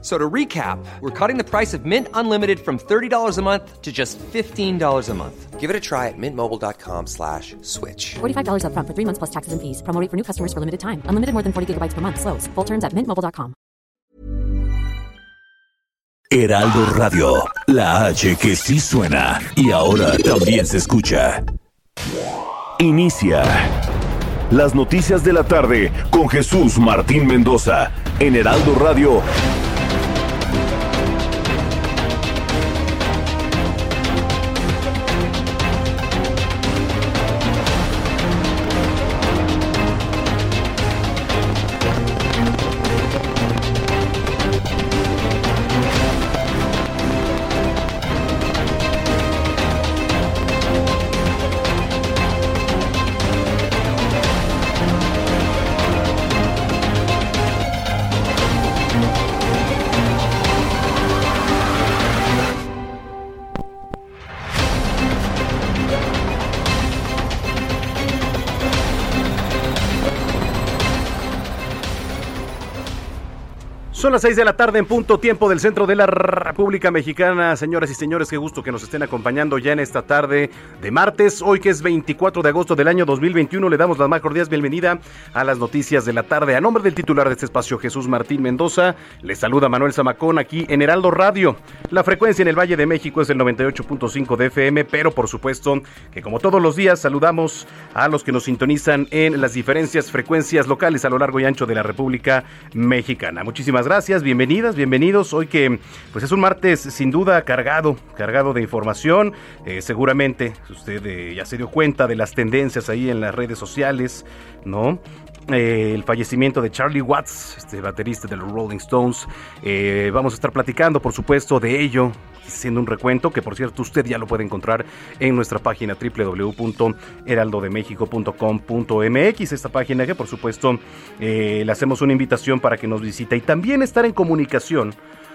So to recap, we're cutting the price of Mint Unlimited from $30 a month to just $15 a month. Give it a try at mintmobile.com slash switch. $45 upfront for three months plus taxes and fees. Promo rate for new customers for limited time. Unlimited more than 40 gigabytes per month. Slows. Full terms at mintmobile.com. Heraldo Radio, la H que sí suena y ahora también se escucha. Inicia las noticias de la tarde con Jesús Martín Mendoza en Heraldo Radio. Las 6 de la tarde en punto tiempo del centro de la República Mexicana. Señoras y señores, qué gusto que nos estén acompañando ya en esta tarde de martes. Hoy que es 24 de agosto del año 2021, le damos la más cordial bienvenida a las noticias de la tarde. A nombre del titular de este espacio, Jesús Martín Mendoza, le saluda Manuel Zamacón aquí en Heraldo Radio. La frecuencia en el Valle de México es el 98.5 de FM, pero por supuesto que como todos los días saludamos a los que nos sintonizan en las diferencias frecuencias locales a lo largo y ancho de la República Mexicana. Muchísimas gracias, bienvenidas, bienvenidos. Hoy que pues es un martes sin duda cargado, cargado de información. Eh, seguramente usted eh, ya se dio cuenta de las tendencias ahí en las redes sociales, ¿no? Eh, el fallecimiento de Charlie Watts, este baterista de los Rolling Stones. Eh, vamos a estar platicando, por supuesto, de ello, haciendo un recuento que, por cierto, usted ya lo puede encontrar en nuestra página www.heraldodemexico.com.mx. Esta página que, por supuesto, eh, le hacemos una invitación para que nos visite y también estar en comunicación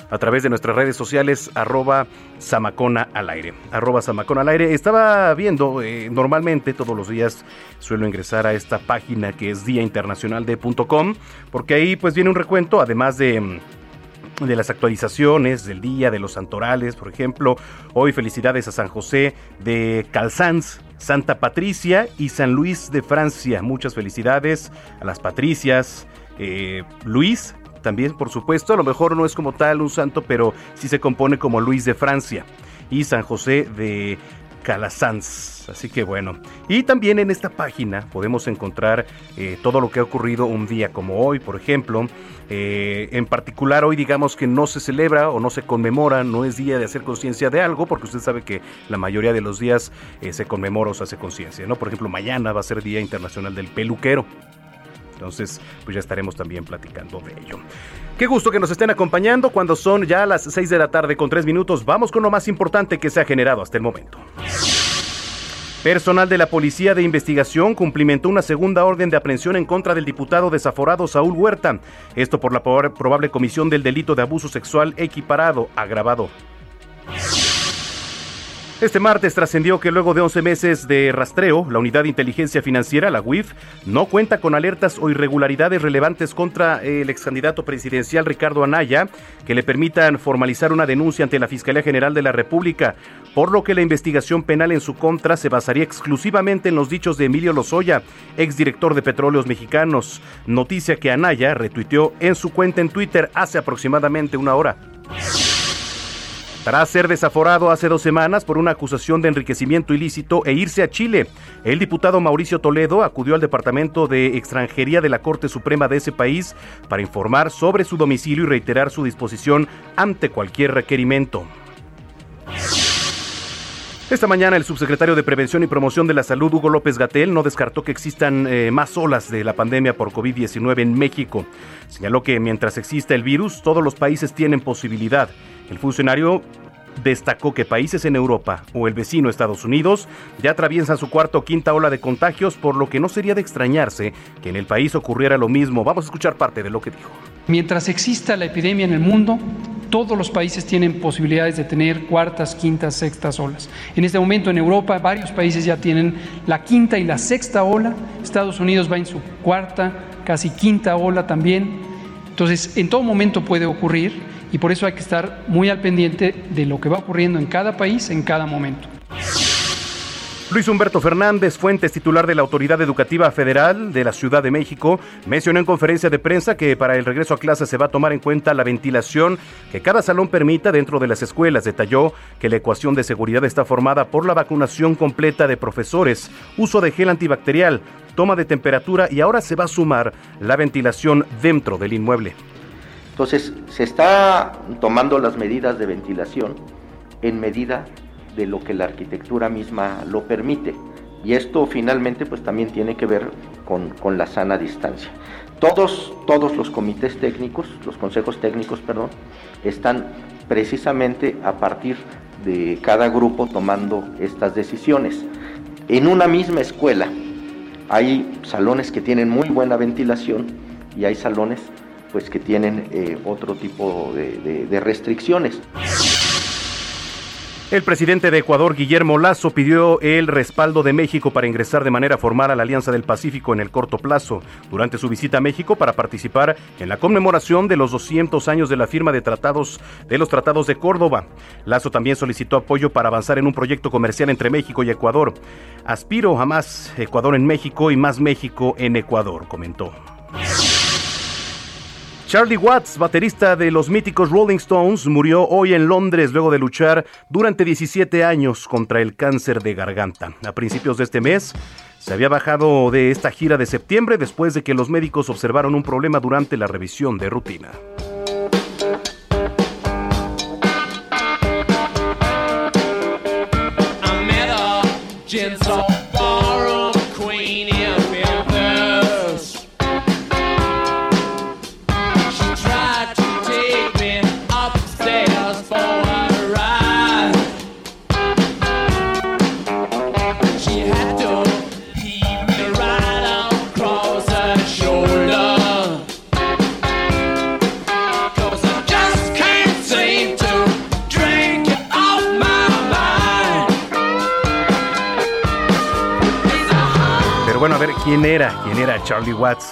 a través de nuestras redes sociales, arroba Samacona al aire. Arroba al aire. Estaba viendo, eh, normalmente todos los días suelo ingresar a esta página que es diainternacionalde.com, porque ahí pues viene un recuento, además de de las actualizaciones del día, de los santorales, por ejemplo. Hoy felicidades a San José de Calzans, Santa Patricia y San Luis de Francia. Muchas felicidades a las Patricias. Eh, Luis, también por supuesto, a lo mejor no es como tal un santo, pero sí se compone como Luis de Francia. Y San José de Calasanz. Así que bueno. Y también en esta página podemos encontrar eh, todo lo que ha ocurrido un día como hoy, por ejemplo. Eh, en particular hoy digamos que no se celebra o no se conmemora, no es día de hacer conciencia de algo, porque usted sabe que la mayoría de los días eh, se conmemora o se hace conciencia, ¿no? Por ejemplo, mañana va a ser Día Internacional del Peluquero. Entonces, pues ya estaremos también platicando de ello. Qué gusto que nos estén acompañando cuando son ya las 6 de la tarde con 3 minutos. Vamos con lo más importante que se ha generado hasta el momento. Personal de la Policía de Investigación cumplimentó una segunda orden de aprehensión en contra del diputado desaforado Saúl Huerta. Esto por la probable comisión del delito de abuso sexual equiparado agravado. Este martes trascendió que luego de 11 meses de rastreo, la Unidad de Inteligencia Financiera, la UIF, no cuenta con alertas o irregularidades relevantes contra el ex candidato presidencial Ricardo Anaya que le permitan formalizar una denuncia ante la Fiscalía General de la República, por lo que la investigación penal en su contra se basaría exclusivamente en los dichos de Emilio Lozoya, exdirector de Petróleos Mexicanos, noticia que Anaya retuiteó en su cuenta en Twitter hace aproximadamente una hora. Tras ser desaforado hace dos semanas por una acusación de enriquecimiento ilícito e irse a Chile, el diputado Mauricio Toledo acudió al Departamento de Extranjería de la Corte Suprema de ese país para informar sobre su domicilio y reiterar su disposición ante cualquier requerimiento. Esta mañana el subsecretario de Prevención y Promoción de la Salud, Hugo López Gatel, no descartó que existan eh, más olas de la pandemia por COVID-19 en México. Señaló que mientras exista el virus, todos los países tienen posibilidad. El funcionario destacó que países en Europa o el vecino Estados Unidos ya atraviesan su cuarta o quinta ola de contagios, por lo que no sería de extrañarse que en el país ocurriera lo mismo. Vamos a escuchar parte de lo que dijo. Mientras exista la epidemia en el mundo, todos los países tienen posibilidades de tener cuartas, quintas, sextas olas. En este momento en Europa varios países ya tienen la quinta y la sexta ola. Estados Unidos va en su cuarta, casi quinta ola también. Entonces, en todo momento puede ocurrir y por eso hay que estar muy al pendiente de lo que va ocurriendo en cada país en cada momento. Luis Humberto Fernández, fuentes titular de la Autoridad Educativa Federal de la Ciudad de México, mencionó en conferencia de prensa que para el regreso a clases se va a tomar en cuenta la ventilación que cada salón permita dentro de las escuelas. Detalló que la ecuación de seguridad está formada por la vacunación completa de profesores, uso de gel antibacterial, toma de temperatura y ahora se va a sumar la ventilación dentro del inmueble. Entonces, se está tomando las medidas de ventilación en medida de lo que la arquitectura misma lo permite. Y esto finalmente pues también tiene que ver con, la sana distancia. Todos, todos los comités técnicos, los consejos técnicos, perdón, están precisamente a partir de cada grupo tomando estas decisiones. En una misma escuela hay salones que tienen muy buena ventilación y hay salones pues que tienen eh, otro tipo de restricciones. El presidente de Ecuador, Guillermo Lazo, pidió el respaldo de México para ingresar de manera formal a la Alianza del Pacífico en el corto plazo, durante su visita a México para participar en la conmemoración de los 200 años de la firma de tratados de los tratados de Córdoba. Lazo también solicitó apoyo para avanzar en un proyecto comercial entre México y Ecuador. Aspiro a más Ecuador en México y más México en Ecuador, comentó. Charlie Watts, baterista de los míticos Rolling Stones, murió hoy en Londres luego de luchar durante 17 años contra el cáncer de garganta. A principios de este mes, se había bajado de esta gira de septiembre después de que los médicos observaron un problema durante la revisión de rutina. ¿Quién era? ¿Quién era Charlie Watts?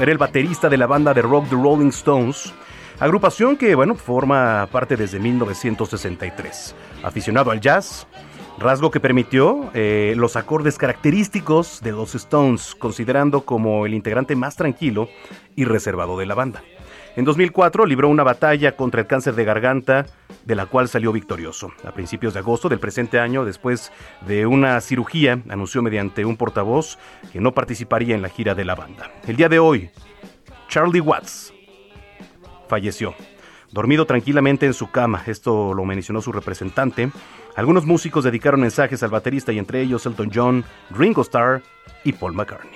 Era el baterista de la banda de rock The Rolling Stones, agrupación que, bueno, forma parte desde 1963. Aficionado al jazz, rasgo que permitió eh, los acordes característicos de los Stones, considerando como el integrante más tranquilo y reservado de la banda. En 2004 libró una batalla contra el cáncer de garganta, de la cual salió victorioso. A principios de agosto del presente año, después de una cirugía, anunció mediante un portavoz que no participaría en la gira de la banda. El día de hoy, Charlie Watts falleció. Dormido tranquilamente en su cama, esto lo mencionó su representante. Algunos músicos dedicaron mensajes al baterista y entre ellos Elton John, Ringo Starr y Paul McCartney.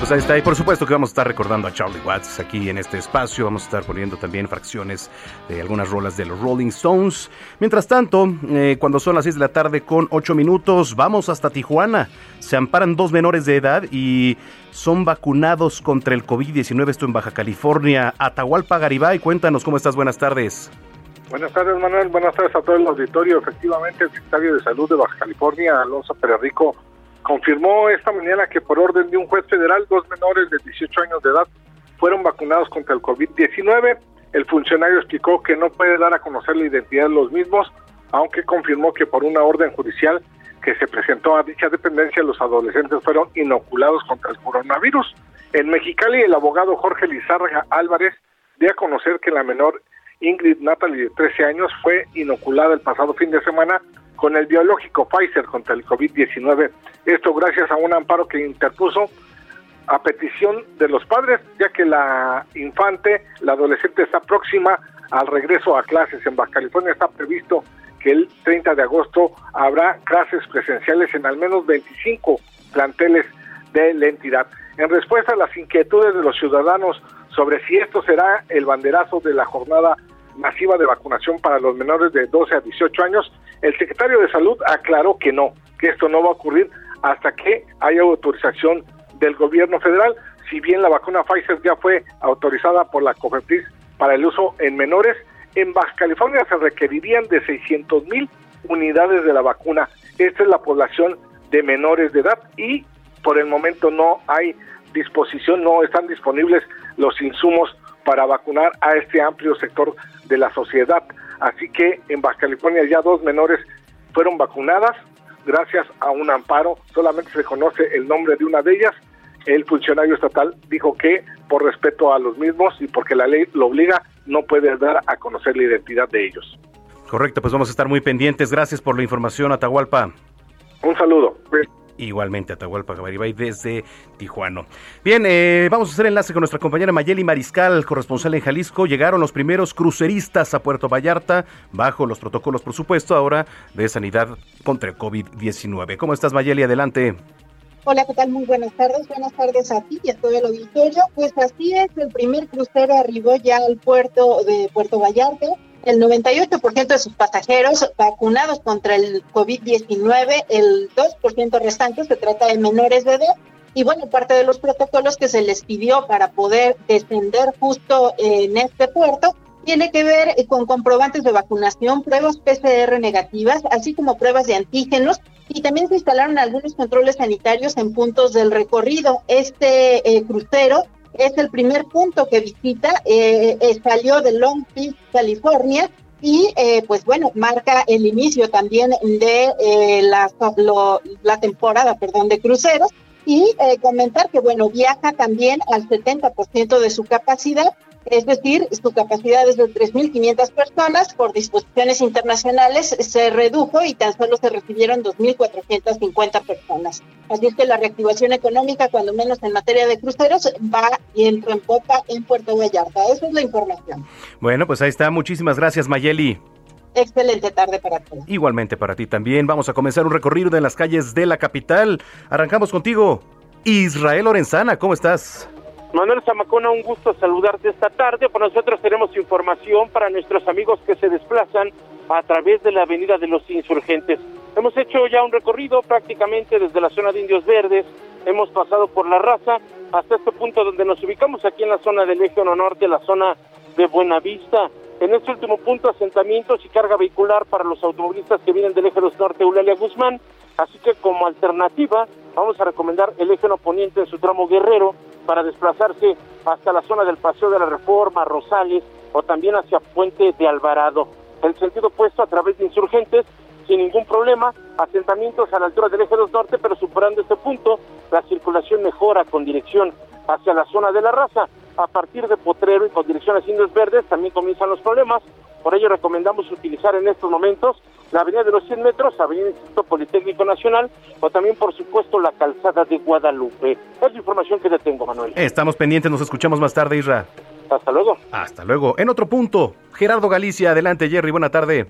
Pues ahí está. Y por supuesto que vamos a estar recordando a Charlie Watts aquí en este espacio. Vamos a estar poniendo también fracciones de algunas rolas de los Rolling Stones. Mientras tanto, eh, cuando son las 6 de la tarde con 8 minutos, vamos hasta Tijuana. Se amparan dos menores de edad y son vacunados contra el COVID-19. Esto en Baja California. Atahualpa Garibay, cuéntanos cómo estás. Buenas tardes. Buenas tardes, Manuel. Buenas tardes a todo el auditorio. Efectivamente, el secretario de Salud de Baja California, Alonso Pérez Rico, confirmó esta mañana que por orden de un juez federal, dos menores de 18 años de edad fueron vacunados contra el COVID-19. El funcionario explicó que no puede dar a conocer la identidad de los mismos, aunque confirmó que por una orden judicial que se presentó a dicha dependencia, los adolescentes fueron inoculados contra el coronavirus. En Mexicali, el abogado Jorge Lizárraga Álvarez dio a conocer que la menor Ingrid Natalie, de 13 años, fue inoculada el pasado fin de semana con el biológico Pfizer contra el COVID-19. Esto gracias a un amparo que interpuso a petición de los padres, ya que la infante, la adolescente, está próxima al regreso a clases. En Baja California está previsto que el 30 de agosto habrá clases presenciales en al menos 25 planteles de la entidad. En respuesta a las inquietudes de los ciudadanos sobre si esto será el banderazo de la jornada masiva de vacunación para los menores de 12 a 18 años, el secretario de Salud aclaró que no, que esto no va a ocurrir hasta que haya autorización del gobierno federal. Si bien la vacuna Pfizer ya fue autorizada por la COFEPRIS para el uso en menores, en Baja California se requerirían de 600 mil unidades de la vacuna. Esta es la población de menores de edad y por el momento no hay disposición, no están disponibles los insumos para vacunar a este amplio sector de la sociedad. Así que en Baja California ya dos menores fueron vacunadas gracias a un amparo, solamente se conoce el nombre de una de ellas. El funcionario estatal dijo que por respeto a los mismos y porque la ley lo obliga, no puede dar a conocer la identidad de ellos. Correcto, pues vamos a estar muy pendientes. Gracias por la información, Atahualpa. Un saludo. Igualmente, Atahualpa Gabaribay desde Tijuana. Bien, eh, vamos a hacer enlace con nuestra compañera Mayeli Mariscal, corresponsal en Jalisco. Llegaron los primeros cruceristas a Puerto Vallarta, bajo los protocolos, por supuesto, ahora de sanidad contra el COVID-19. ¿Cómo estás, Mayeli? Adelante. Hola, ¿qué tal? Muy buenas tardes. Buenas tardes a ti y a todo el auditorio. Pues así es, el primer crucero arribó ya al puerto de Puerto Vallarta el 98% de sus pasajeros vacunados contra el COVID-19, el 2% restante se trata de menores de edad. Y bueno, parte de los protocolos que se les pidió para poder descender justo en este puerto tiene que ver con comprobantes de vacunación, pruebas PCR negativas, así como pruebas de antígenos. Y también se instalaron algunos controles sanitarios en puntos del recorrido. Este eh, crucero es el primer punto que visita, eh, eh, salió de Long Beach, California, y eh, pues bueno, marca el inicio también de la, temporada, perdón, de cruceros, y comentar que bueno, viaja también al 70% de su capacidad, es decir, su capacidad es de 3.500 personas, por disposiciones internacionales se redujo y tan solo se recibieron 2.450 personas. Así es que la reactivación económica, cuando menos en materia de cruceros, va y entra en popa en Puerto Vallarta. Esa es la información. Bueno, pues ahí está. Muchísimas gracias, Mayeli. Excelente tarde para todos. Igualmente para ti también. Vamos a comenzar un recorrido de las calles de la capital. Arrancamos contigo. Israel Lorenzana, ¿cómo estás? Manuel Zamacona, un gusto saludarte esta tarde. Por nosotros tenemos información para nuestros amigos que se desplazan a través de la Avenida de los Insurgentes. Hemos hecho ya un recorrido prácticamente desde la zona de Indios Verdes, hemos pasado por la raza hasta este punto donde nos ubicamos aquí en la zona del Eje Norte, la zona de Buenavista. En este último punto, asentamientos y carga vehicular para los automovilistas que vienen del Eje Norte, Eulalia Guzmán. Así que como alternativa, vamos a recomendar el Eje Poniente en su tramo Guerrero, para desplazarse hasta la zona del Paseo de la Reforma, Rosales o también hacia Puente de Alvarado. El sentido opuesto a través de insurgentes, sin ningún problema, asentamientos a la altura del eje 2 norte, pero superando este punto, la circulación mejora con dirección hacia la zona de la raza. A partir de Potrero y con dirección a Indios Verdes también comienzan los problemas. Por ello recomendamos utilizar en estos momentos la avenida de los 100 metros, avenida Instituto Politécnico Nacional o también, por supuesto, la calzada de Guadalupe. Es la información que le tengo, Manuel. Estamos pendientes, nos escuchamos más tarde, Isra. Hasta luego. Hasta luego. En otro punto, Gerardo Galicia, adelante, Jerry, buena tarde.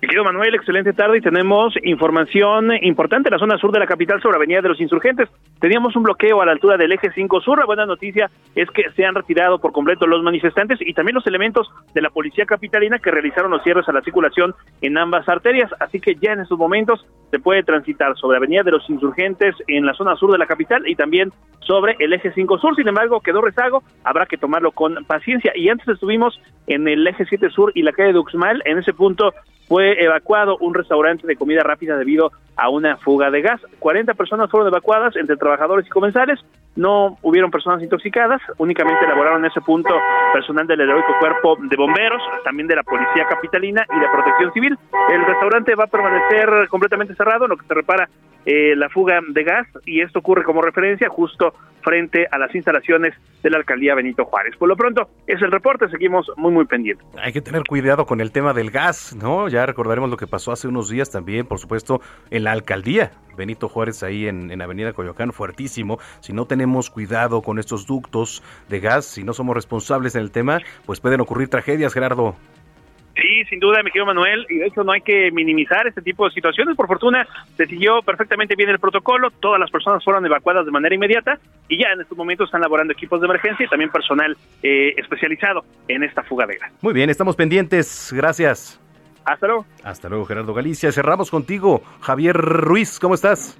Querido Manuel, excelente tarde y tenemos información importante en la zona sur de la capital sobre Avenida de los Insurgentes. Teníamos un bloqueo a la altura del eje 5 sur. La buena noticia es que se han retirado por completo los manifestantes y también los elementos de la policía capitalina que realizaron los cierres a la circulación en ambas arterias. Así que ya en estos momentos se puede transitar sobre Avenida de los Insurgentes en la zona sur de la capital y también sobre el eje 5 sur. Sin embargo, quedó rezago, habrá que tomarlo con paciencia. Y antes estuvimos en el eje 7 sur y la calle de Uxmal. En ese punto fue evacuado un restaurante de comida rápida debido a una fuga de gas. 40 personas fueron evacuadas entre trabajadores y comensales. No hubieron personas intoxicadas, únicamente elaboraron en ese punto personal del heroico cuerpo de bomberos, también de la policía capitalina y de protección civil. El restaurante va a permanecer completamente cerrado, lo que se repara eh, la fuga de gas y esto ocurre como referencia justo frente a las instalaciones de la alcaldía Benito Juárez. Por lo pronto, es el reporte, seguimos muy, muy pendientes. Hay que tener cuidado con el tema del gas, ¿no? Ya recordaremos lo que pasó hace unos días también, por supuesto, en la alcaldía Benito Juárez, ahí en, en Avenida Coyoacán, fuertísimo. Si no tenemos cuidado con estos ductos de gas, si no somos responsables en el tema, pues pueden ocurrir tragedias, Gerardo. Sí, sin duda, mi querido Manuel, y de hecho no hay que minimizar este tipo de situaciones. Por fortuna, se siguió perfectamente bien el protocolo, todas las personas fueron evacuadas de manera inmediata y ya en estos momentos están laborando equipos de emergencia y también personal eh, especializado en esta fuga de gas. Muy bien, estamos pendientes. Gracias. Hasta luego. Hasta luego, Gerardo Galicia. Cerramos contigo. Javier Ruiz, ¿cómo estás?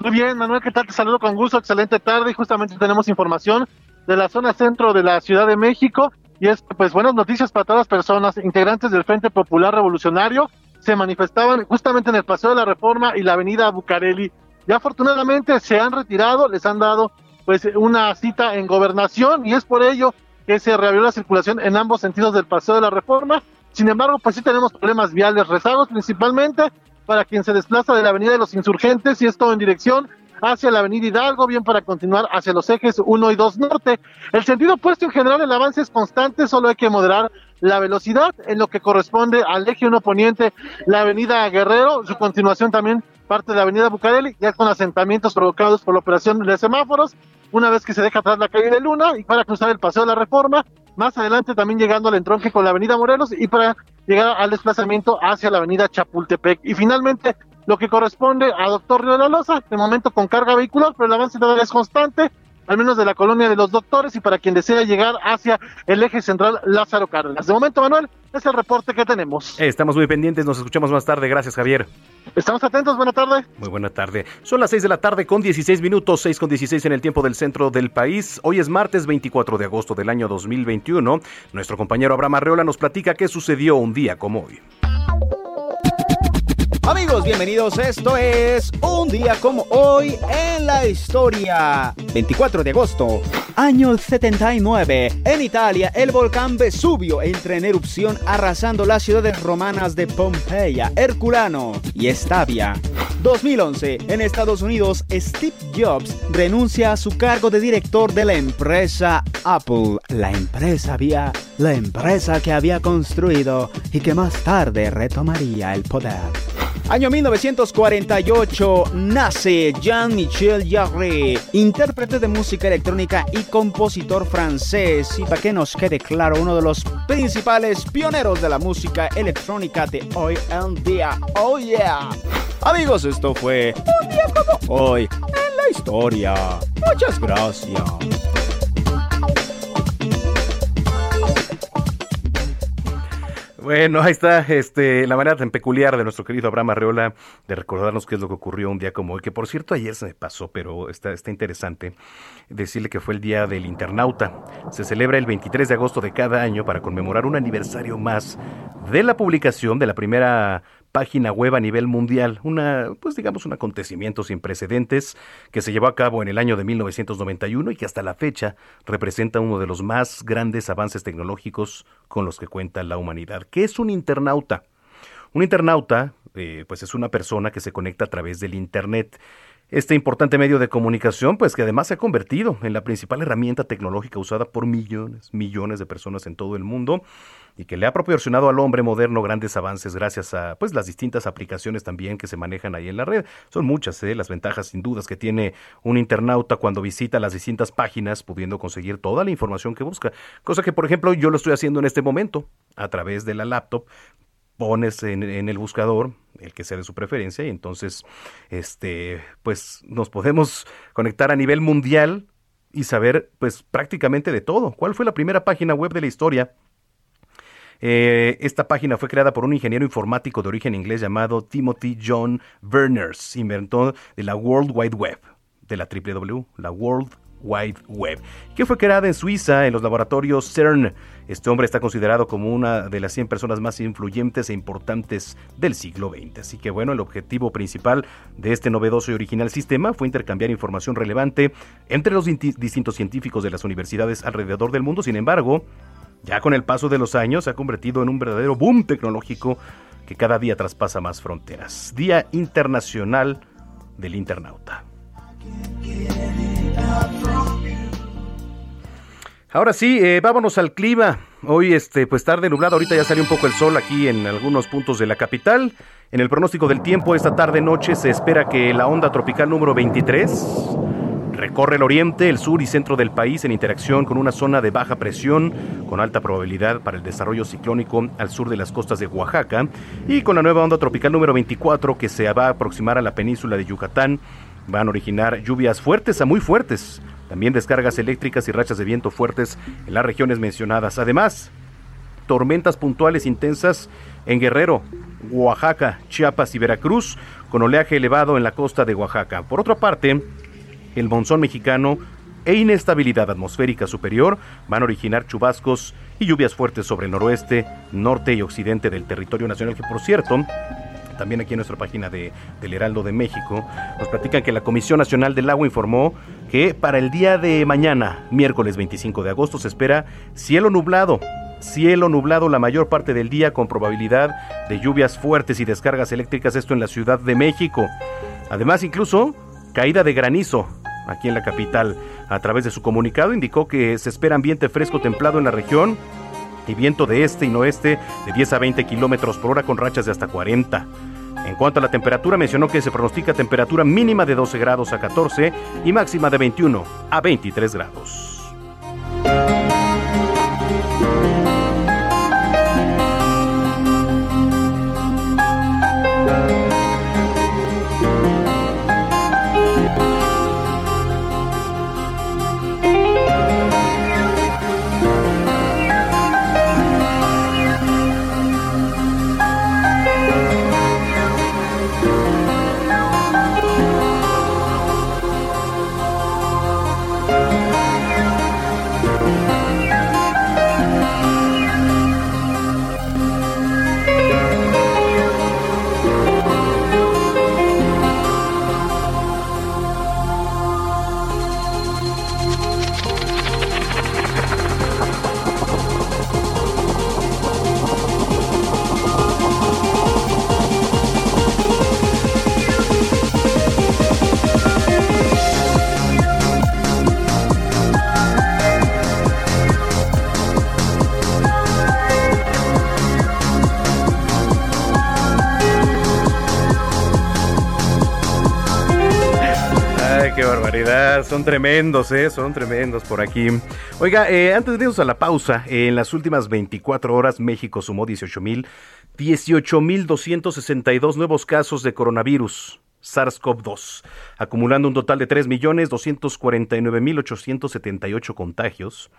Muy bien, Manuel, ¿qué tal? Te saludo con gusto. Excelente tarde y justamente tenemos información de la zona centro de la Ciudad de México y es pues buenas noticias para todas las personas integrantes del Frente Popular Revolucionario se manifestaban justamente en el Paseo de la Reforma y la Avenida Bucareli. Y afortunadamente se han retirado, les han dado pues una cita en gobernación y es por ello que se reabrió la circulación en ambos sentidos del Paseo de la Reforma. Sin embargo, pues sí tenemos problemas viales, rezagos principalmente para quien se desplaza de la Avenida de los Insurgentes y esto en dirección hacia la avenida Hidalgo, bien para continuar hacia los ejes 1 y 2 norte. El sentido opuesto en general, el avance es constante, solo hay que moderar la velocidad en lo que corresponde al eje 1 poniente, la avenida Guerrero, su continuación también parte de la avenida Bucareli, ya con asentamientos provocados por la operación de semáforos, una vez que se deja atrás la calle de Luna y para cruzar el paseo de la Reforma, más adelante también llegando al entronque con la avenida Morelos y para llegar al desplazamiento hacia la avenida Chapultepec. Y finalmente, lo que corresponde a Doctor Río de la Loza, de momento con carga vehicular, pero el avance todavía es constante, al menos de la colonia de los doctores y para quien desea llegar hacia el eje central Lázaro Cárdenas. De momento, Manuel, es el reporte que tenemos. Estamos muy pendientes, nos escuchamos más tarde. Gracias, Javier. Estamos atentos, buena tarde. Muy buena tarde. Son las 6 de la tarde con 16 minutos, 6 con 16 en el tiempo del centro del país. Hoy es martes 24 de agosto del año 2021. Nuestro compañero Abraham Arreola nos platica qué sucedió un día como hoy. Amigos, bienvenidos. Esto es un día como hoy en la historia. 24 de agosto, año 79. En Italia, el volcán Vesubio entra en erupción arrasando las ciudades romanas de Pompeya, Herculano y Estavia. 2011. En Estados Unidos, Steve Jobs renuncia a su cargo de director de la empresa Apple. La empresa había, la empresa que había construido y que más tarde retomaría el poder. Año 1948 nace Jean-Michel Jarre, intérprete de música electrónica y compositor francés. Y para que nos quede claro, uno de los principales pioneros de la música electrónica de hoy en día. Oh yeah. Amigos, esto fue un día como hoy en la historia. Muchas gracias. Bueno, ahí está este, la manera tan peculiar de nuestro querido Abraham Arreola de recordarnos qué es lo que ocurrió un día como hoy, que por cierto ayer se me pasó, pero está, está interesante decirle que fue el Día del Internauta. Se celebra el 23 de agosto de cada año para conmemorar un aniversario más de la publicación de la primera página web a nivel mundial, una, pues digamos, un acontecimiento sin precedentes que se llevó a cabo en el año de 1991 y que hasta la fecha representa uno de los más grandes avances tecnológicos con los que cuenta la humanidad. ¿Qué es un internauta? Un internauta, eh, pues es una persona que se conecta a través del Internet. Este importante medio de comunicación, pues que además se ha convertido en la principal herramienta tecnológica usada por millones, millones de personas en todo el mundo y que le ha proporcionado al hombre moderno grandes avances gracias a pues las distintas aplicaciones también que se manejan ahí en la red. Son muchas ¿eh? las ventajas sin dudas que tiene un internauta cuando visita las distintas páginas pudiendo conseguir toda la información que busca, cosa que por ejemplo yo lo estoy haciendo en este momento a través de la laptop pones en, en, el buscador el que sea de su preferencia y entonces este pues nos podemos conectar a nivel mundial y saber pues prácticamente de todo. ¿Cuál fue la primera página web de la historia? Eh, esta página fue creada por un ingeniero informático de origen inglés llamado Timothy John Berners, inventor de la World Wide Web, de la WW, la World Wide Web, que fue creada en Suiza en los laboratorios CERN. Este hombre está considerado como una de las 100 personas más influyentes e importantes del siglo XX. Así que bueno, el objetivo principal de este novedoso y original sistema fue intercambiar información relevante entre los distintos científicos de las universidades alrededor del mundo. Sin embargo, ya con el paso de los años se ha convertido en un verdadero boom tecnológico que cada día traspasa más fronteras. Día Internacional del internauta. Ahora sí, eh, vámonos al clima. Hoy, este, pues tarde nublado, ahorita ya salió un poco el sol aquí en algunos puntos de la capital. En el pronóstico del tiempo, esta tarde-noche se espera que la onda tropical número 23 recorre el oriente, el sur y centro del país en interacción con una zona de baja presión con alta probabilidad para el desarrollo ciclónico al sur de las costas de Oaxaca y con la nueva onda tropical número 24 que se va a aproximar a la península de Yucatán. Van a originar lluvias fuertes a muy fuertes también descargas eléctricas y rachas de viento fuertes en las regiones mencionadas. Además, tormentas puntuales intensas en Guerrero, Oaxaca, Chiapas y Veracruz, con oleaje elevado en la costa de Oaxaca. Por otra parte, el monzón mexicano e inestabilidad atmosférica superior van a originar chubascos y lluvias fuertes sobre el noroeste, norte y occidente del territorio nacional, que por cierto, también aquí en nuestra página de, del Heraldo de México, nos platican que la Comisión Nacional del Agua informó que para el día de mañana, miércoles 25 de agosto, se espera cielo nublado. Cielo nublado la mayor parte del día con probabilidad de lluvias fuertes y descargas eléctricas, esto en la Ciudad de México. Además, incluso caída de granizo aquí en la capital. A través de su comunicado indicó que se espera ambiente fresco templado en la región y viento de este y oeste de 10 a 20 kilómetros por hora con rachas de hasta 40. En cuanto a la temperatura, mencionó que se pronostica temperatura mínima de 12 grados a 14 y máxima de 21 a 23 grados. Son tremendos, ¿eh? Son tremendos por aquí. Oiga, eh, antes de irnos a la pausa, en las últimas 24 horas México sumó 18.000, 18.262 nuevos casos de coronavirus. SARS-CoV-2, acumulando un total de 3.249.878 contagios,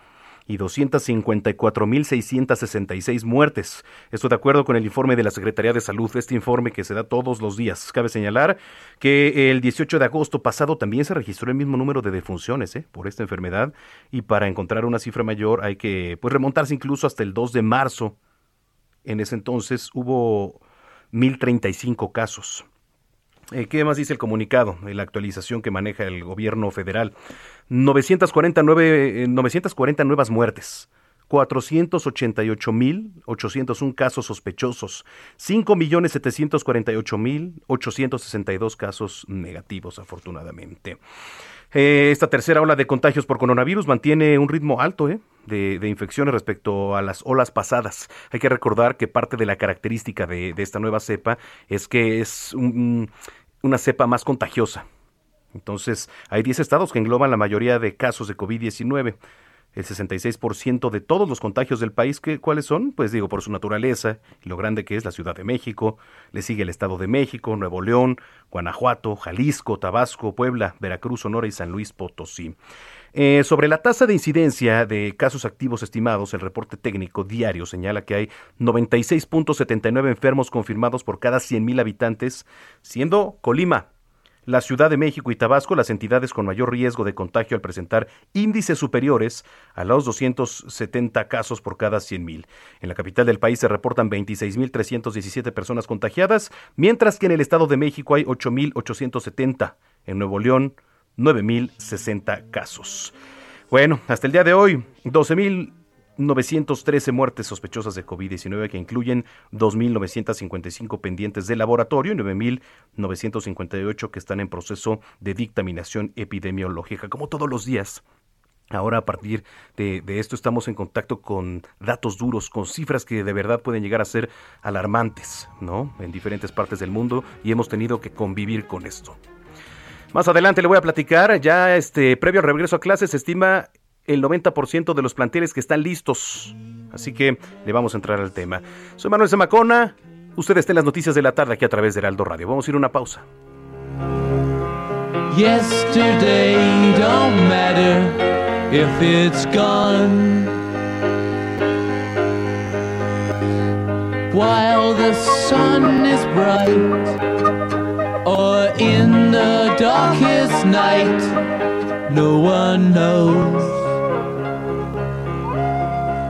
y 254.666 muertes. Esto de acuerdo con el informe de la Secretaría de Salud, este informe que se da todos los días. Cabe señalar que el 18 de agosto pasado también se registró el mismo número de defunciones ¿eh? por esta enfermedad y para encontrar una cifra mayor hay que pues, remontarse incluso hasta el 2 de marzo. En ese entonces hubo 1.035 casos. Eh, ¿Qué más dice el comunicado? La actualización que maneja el gobierno federal. 949, 940 eh, nuevas muertes. 488.801 casos sospechosos, 5.748.862 casos negativos, afortunadamente. Eh, esta tercera ola de contagios por coronavirus mantiene un ritmo alto de, infecciones respecto a las olas pasadas. Hay que recordar que parte de la característica de, esta nueva cepa es que es una cepa más contagiosa. Entonces, hay 10 estados que engloban la mayoría de casos de COVID-19. El 66% de todos los contagios del país, ¿cuáles son? Pues digo, por su naturaleza y lo grande que es la Ciudad de México, le sigue el Estado de México, Nuevo León, Guanajuato, Jalisco, Tabasco, Puebla, Veracruz, Sonora y San Luis Potosí. Eh, sobre la tasa de incidencia de casos activos estimados, el reporte técnico diario señala que hay 96.79 enfermos confirmados por cada 100.000 habitantes, siendo Colima la Ciudad de México y Tabasco las entidades con mayor riesgo de contagio al presentar índices superiores a los 270 casos por cada 100.000. En la capital del país se reportan 26.317 personas contagiadas, mientras que en el Estado de México hay 8.870. En Nuevo León, 9.060 casos. Bueno, hasta el día de hoy, 12.000 913 muertes sospechosas de COVID-19 que incluyen 2.955 pendientes de laboratorio y 9.958 que están en proceso de dictaminación epidemiológica. Como todos los días, Ahora a partir de, esto estamos en contacto con datos duros, con cifras que de verdad pueden llegar a ser alarmantes, ¿no? En diferentes partes del mundo y hemos tenido que convivir con esto. Más adelante le voy a platicar, ya este previo al regreso a clases se estima el 90% de los planteles que están listos. Así que le vamos a entrar al tema. Soy Manuel Zamacona, usted está en las noticias de la tarde aquí a través de Heraldo Radio. Vamos a ir a una pausa. Yesterday matter. if it's gone. While the sun is bright, or in the darkest night, no one knows.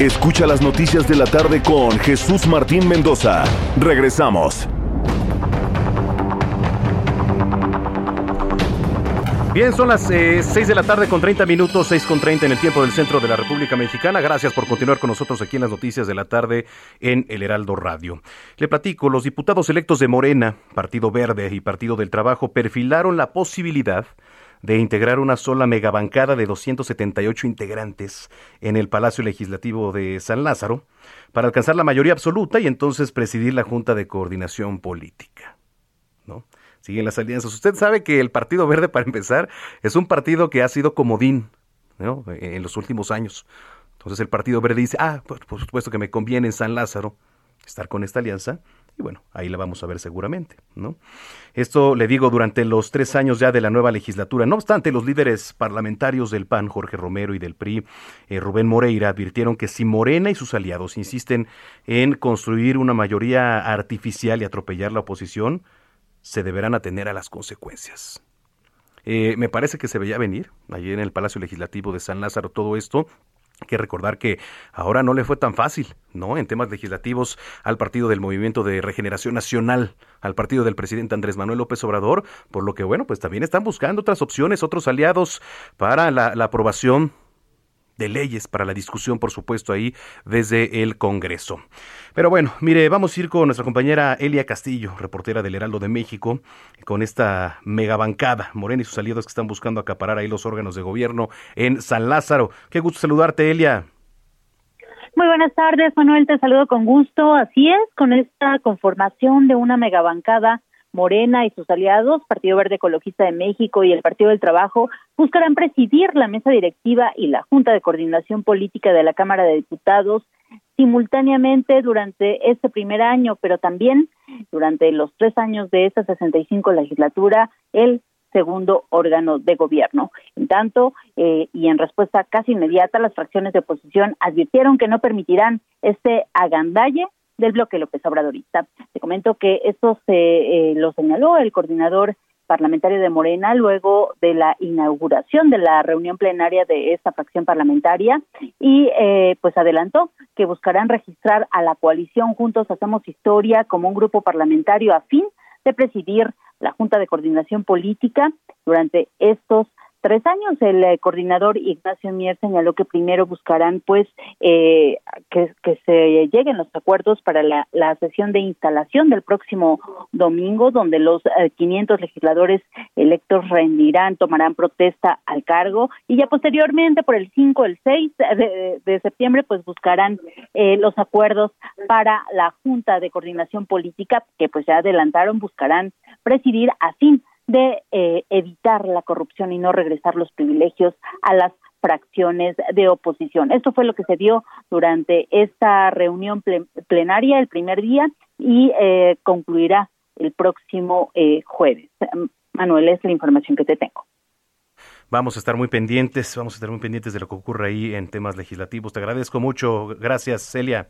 Escucha las noticias de la tarde con Jesús Martín Mendoza. Regresamos. Bien, son las 6 eh, de la tarde con 30 minutos, 6 con 30 en el tiempo del centro de la República Mexicana. Gracias por continuar con nosotros aquí en las noticias de la tarde en el Heraldo Radio. Le platico, los diputados electos de Morena, Partido Verde y Partido del Trabajo perfilaron la posibilidad de integrar una sola megabancada de 278 integrantes en el Palacio Legislativo de San Lázaro para alcanzar la mayoría absoluta y entonces presidir la Junta de Coordinación Política. ¿no? siguen las alianzas. Usted sabe que el Partido Verde, para empezar, es un partido que ha sido comodín en los últimos años. Entonces el Partido Verde dice, ah, por, por supuesto que me conviene en San Lázaro estar con esta alianza. Y bueno, ahí la vamos a ver seguramente, ¿no? Esto le digo durante los tres años ya de la nueva legislatura. No obstante, los líderes parlamentarios del PAN, Jorge Romero y del PRI, eh, Rubén Moreira, advirtieron que si Morena y sus aliados insisten en construir una mayoría artificial y atropellar la oposición, se deberán atener a las consecuencias. Eh, me parece que se veía venir allí en el Palacio Legislativo de San Lázaro todo esto. Hay que recordar que ahora no le fue tan fácil, ¿no? En temas legislativos al partido del Movimiento de Regeneración Nacional, al partido del presidente Andrés Manuel López Obrador, por lo que, bueno, pues también están buscando otras opciones, otros aliados para la, la aprobación de leyes para la discusión, por supuesto, ahí desde el Congreso. Pero bueno, mire, vamos a ir con nuestra compañera Elia Castillo, reportera del Heraldo de México, con esta megabancada, Morena y sus aliados que están buscando acaparar ahí los órganos de gobierno en San Lázaro. Qué gusto saludarte, Elia. Muy buenas tardes, Manuel, te saludo con gusto. Así es, con esta conformación de una megabancada Morena y sus aliados, Partido Verde Ecologista de México y el Partido del Trabajo, buscarán presidir la mesa directiva y la Junta de Coordinación Política de la Cámara de Diputados simultáneamente durante este primer año, pero también durante los tres años de esta 65 legislatura, el segundo órgano de gobierno. En tanto, eh, y en respuesta casi inmediata, las fracciones de oposición advirtieron que no permitirán este agandalle del bloque López Obradorista. Te comento que esto se eh, lo señaló el coordinador parlamentario de Morena luego de la inauguración de la reunión plenaria de esta fracción parlamentaria y eh, pues adelantó que buscarán registrar a la coalición Juntos Hacemos Historia como un grupo parlamentario a fin de presidir la Junta de Coordinación Política durante estos tres años. El eh, coordinador Ignacio Mier señaló que primero buscarán pues eh, que, se lleguen los acuerdos para la, sesión de instalación del próximo domingo, donde los 500 eh, legisladores electos rendirán, tomarán protesta al cargo y ya posteriormente por el 5, el 6 de, de septiembre pues buscarán los acuerdos para la Junta de Coordinación Política que pues ya adelantaron, buscarán presidir a fin de eh, evitar la corrupción y no regresar los privilegios a las fracciones de oposición. Esto fue lo que se dio durante esta reunión plenaria el primer día y eh, concluirá el próximo eh, jueves. Manuel, es la información que te tengo. Vamos a estar muy pendientes, vamos a estar muy pendientes de lo que ocurre ahí en temas legislativos. Te agradezco mucho. Gracias, Celia.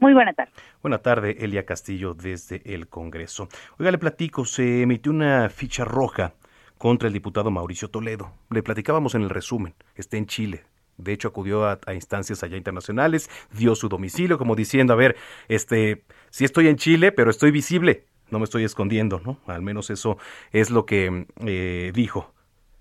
Muy buena tarde. Buena tarde, Elia Castillo, desde el Congreso. Oiga, le platico, se emitió una ficha roja contra el diputado Mauricio Toledo. Le platicábamos en el resumen, está en Chile. De hecho, acudió a, instancias allá internacionales, dio su domicilio, como diciendo, a ver, este, sí estoy en Chile, pero estoy visible, no me estoy escondiendo, ¿no? Al menos eso es lo que eh, dijo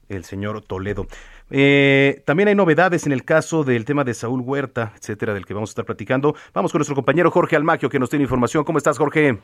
el señor Toledo. Eh, también hay novedades en el caso del tema de Saúl Huerta, etcétera, del que vamos a estar platicando. Vamos con nuestro compañero Jorge Almaquio, que nos tiene información. ¿Cómo estás, Jorge?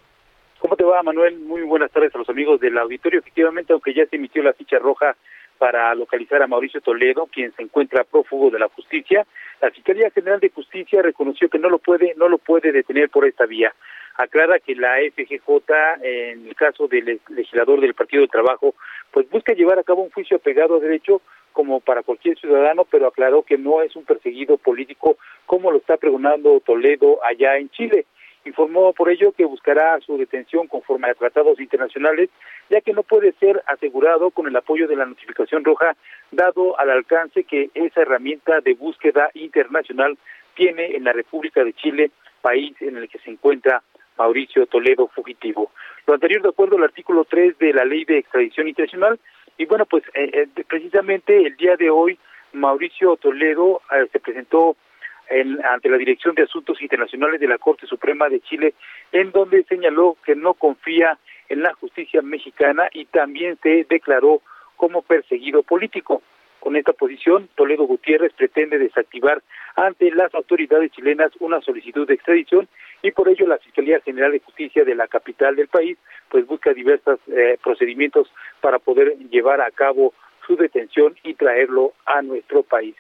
¿Cómo te va, Manuel? Muy buenas tardes a los amigos del auditorio. Efectivamente, aunque ya se emitió la ficha roja para localizar a Mauricio Toledo, quien se encuentra prófugo de la justicia, la Fiscalía General de Justicia reconoció que no lo puede, no lo puede detener por esta vía. Aclara que la FGJ, en el caso del legislador del Partido del Trabajo, pues busca llevar a cabo un juicio apegado a derecho como para cualquier ciudadano, pero aclaró que no es un perseguido político como lo está pregonando Toledo allá en Chile. Informó por ello que buscará su detención conforme a tratados internacionales, ya que no puede ser asegurado con el apoyo de la notificación roja, dado al alcance que esa herramienta de búsqueda internacional tiene en la República de Chile, país en el que se encuentra Mauricio Toledo fugitivo. Lo anterior de acuerdo al artículo 3 de la Ley de Extradición Internacional, y bueno, pues eh, eh, precisamente el día de hoy Mauricio Toledo eh, se presentó en, ante la Dirección de Asuntos Internacionales de la Corte Suprema de Chile, en donde señaló que no confía en la justicia mexicana y también se declaró como perseguido político. Con esta posición, Toledo Gutiérrez pretende desactivar ante las autoridades chilenas una solicitud de extradición y por ello la Fiscalía General de Justicia de la capital del país pues busca diversos eh, procedimientos para poder llevar a cabo su detención y traerlo a nuestro país.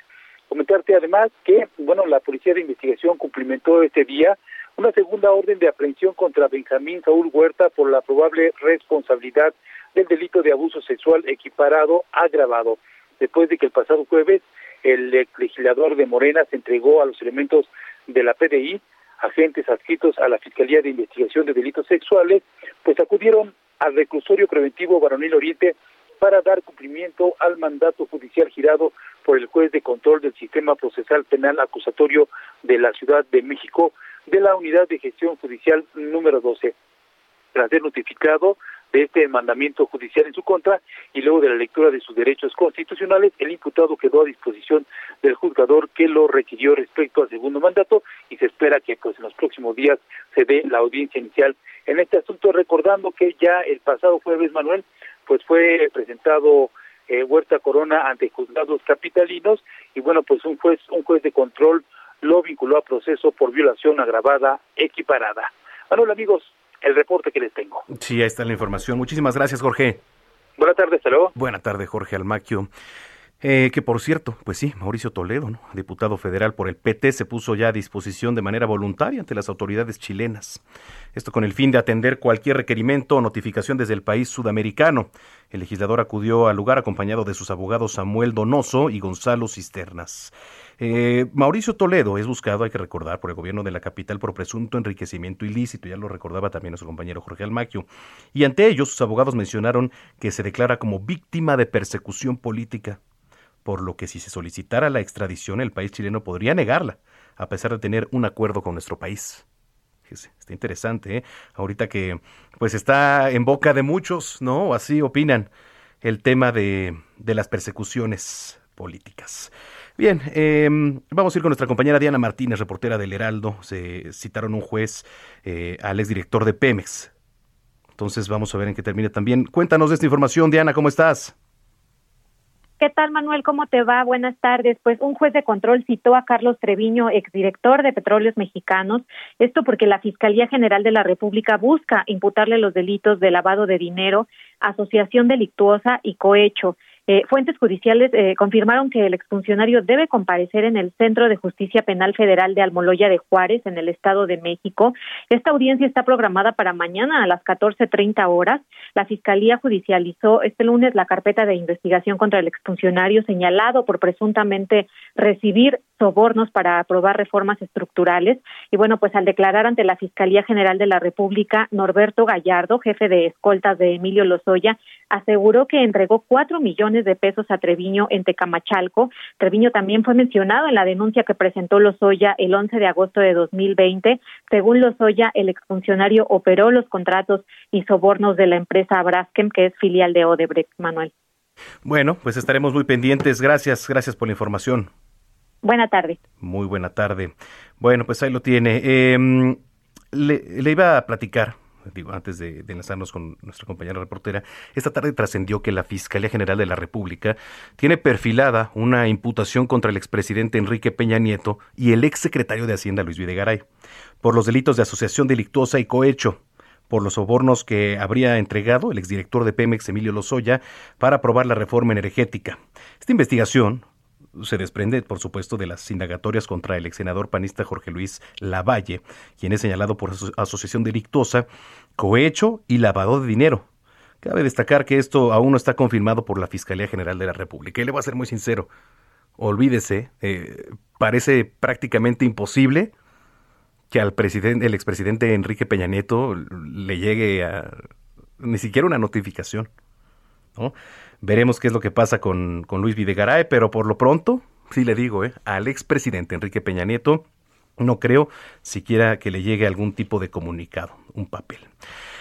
Comentarte además que, bueno, la Policía de Investigación cumplimentó este día una segunda orden de aprehensión contra Benjamín Saúl Huerta por la probable responsabilidad del delito de abuso sexual equiparado agravado, después de que el pasado jueves el legislador de Morena se entregó a los elementos de la PDI, agentes adscritos a la Fiscalía de Investigación de Delitos Sexuales, pues acudieron al reclusorio preventivo Varonil Oriente para dar cumplimiento al mandato judicial girado por el juez de control del sistema procesal penal acusatorio de la Ciudad de México de la Unidad de Gestión Judicial número 12. Tras ser notificado de este mandamiento judicial en su contra y luego de la lectura de sus derechos constitucionales, el imputado quedó a disposición del juzgador que lo requirió respecto al segundo mandato y se espera que pues en los próximos días se dé la audiencia inicial en este asunto, recordando que ya el pasado jueves, Manuel, pues fue presentado eh, Huerta Corona ante juzgados capitalinos y bueno, pues un juez, un juez de control lo vinculó a proceso por violación agravada equiparada. Bueno, amigos, el reporte que les tengo. Sí, ahí está la información. Muchísimas gracias, Jorge. Buenas tardes, hasta luego. Buenas tardes, Jorge Almaquio. Eh, que por cierto, pues sí, Mauricio Toledo, ¿no? diputado federal por el PT, se puso ya a disposición de manera voluntaria ante las autoridades chilenas. Esto con el fin de atender cualquier requerimiento o notificación desde el país sudamericano. El legislador acudió al lugar acompañado de sus abogados Samuel Donoso y Gonzalo Cisternas. Eh, Mauricio Toledo es buscado, hay que recordar, por el gobierno de la capital por presunto enriquecimiento ilícito, ya lo recordaba también a su compañero Jorge Almaquio. Y ante ellos, sus abogados mencionaron que se declara como víctima de persecución política por lo que si se solicitara la extradición el país chileno podría negarla, a pesar de tener un acuerdo con nuestro país. está interesante, ¿eh? Ahorita que pues está en boca de muchos, ¿no? Así opinan el tema de, de las persecuciones políticas. Bien, em, vamos a ir con nuestra compañera Diana Martínez, reportera del Heraldo. Se citaron un juez eh, al exdirector de Pemex. Entonces vamos a ver en qué termina también. Cuéntanos de esta información, Diana, ¿cómo estás? ¿Qué tal, Manuel? ¿Cómo te va? Buenas tardes. Pues un juez de control citó a Carlos Treviño, exdirector de Petróleos Mexicanos, esto porque la Fiscalía General de la República busca imputarle los delitos de lavado de dinero, asociación delictuosa y cohecho. Eh, fuentes judiciales eh, confirmaron que el exfuncionario debe comparecer en el Centro de Justicia Penal Federal de Almoloya de Juárez, en el Estado de México. Esta audiencia está programada para mañana a las 14.30 horas. La Fiscalía judicializó este lunes la carpeta de investigación contra el exfuncionario señalado por presuntamente recibir sobornos para aprobar reformas estructurales. Y bueno, pues al declarar ante la Fiscalía General de la República, Norberto Gallardo, jefe de escoltas de Emilio Lozoya, aseguró que entregó cuatro millones millones de pesos a Treviño en Tecamachalco. Treviño también fue mencionado en la denuncia que presentó Lozoya el 11 de agosto de 2020. Según Lozoya, el exfuncionario operó los contratos y sobornos de la empresa Braskem, que es filial de Odebrecht, Manuel. Bueno, pues estaremos muy pendientes. Gracias, gracias por la información. Buena tarde. Muy buena tarde. Bueno, pues ahí lo tiene. Em, le, iba a platicar digo, antes de, de, enlazarnos con nuestra compañera reportera, esta tarde trascendió que la Fiscalía General de la República tiene perfilada una imputación contra el expresidente Enrique Peña Nieto y el exsecretario de Hacienda Luis Videgaray por los delitos de asociación delictuosa y cohecho por los sobornos que habría entregado el exdirector de Pemex, Emilio Lozoya, para aprobar la reforma energética. Esta investigación se desprende, por supuesto, de las indagatorias contra el ex senador panista Jorge Luis Lavalle, quien es señalado por asociación delictuosa, cohecho y lavado de dinero. Cabe destacar que esto aún no está confirmado por la Fiscalía General de la República. Y le voy a ser muy sincero, olvídese, eh, parece prácticamente imposible que al presidente, el expresidente Enrique Peña Nieto le llegue a ni siquiera una notificación. Veremos qué es lo que pasa con, con Luis Videgaray, pero por lo pronto, sí le digo, ¿eh? al expresidente Enrique Peña Nieto, no creo siquiera que le llegue algún tipo de comunicado, un papel.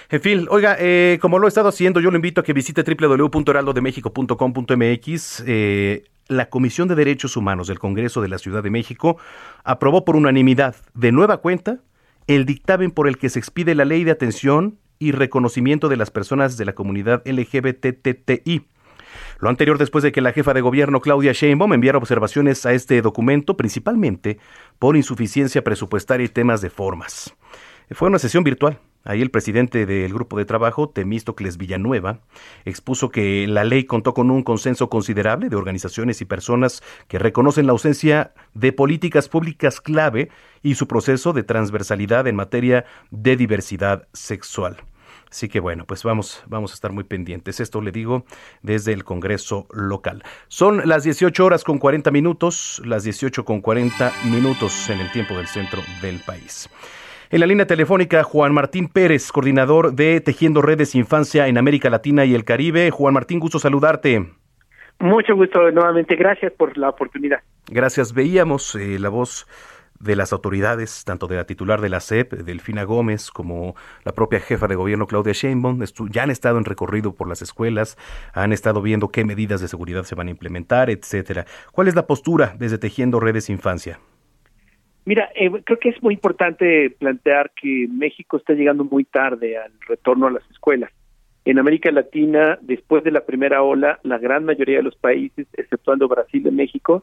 En fin, oiga, eh, como lo he estado haciendo, yo lo invito a que visite www.heraldodemexico.com.mx. Eh, la Comisión de Derechos Humanos del Congreso de la Ciudad de México aprobó por unanimidad, de nueva cuenta, el dictamen por el que se expide la ley de atención y reconocimiento de las personas de la comunidad LGBTTI. Lo anterior después de que la jefa de gobierno Claudia Sheinbaum enviara observaciones a este documento, principalmente por insuficiencia presupuestaria y temas de formas. Fue una sesión virtual Ahí el presidente del grupo de trabajo, Temístocles Villanueva, expuso que la ley contó con un consenso considerable de organizaciones y personas que reconocen la ausencia de políticas públicas clave y su proceso de transversalidad en materia de diversidad sexual. Así que bueno, pues vamos, vamos a estar muy pendientes. Esto le digo desde el Congreso local. Son las 18 horas con 40 minutos, las 18 con 40 minutos en el tiempo del centro del país. En la línea telefónica, Juan Martín Pérez, coordinador de Tejiendo Redes Infancia en América Latina y el Caribe. Juan Martín, gusto saludarte. Mucho gusto nuevamente, gracias por la oportunidad. Gracias. Veíamos eh, la voz de las autoridades, tanto de la titular de la CEP, Delfina Gómez, como la propia jefa de gobierno Claudia Sheinbaum, ya han estado en recorrido por las escuelas, han estado viendo qué medidas de seguridad se van a implementar, etcétera. ¿Cuál es la postura desde Tejiendo Redes Infancia? Mira, eh, creo que es muy importante plantear que México está llegando muy tarde al retorno a las escuelas. En América Latina, después de la primera ola, la gran mayoría de los países, exceptuando Brasil y México,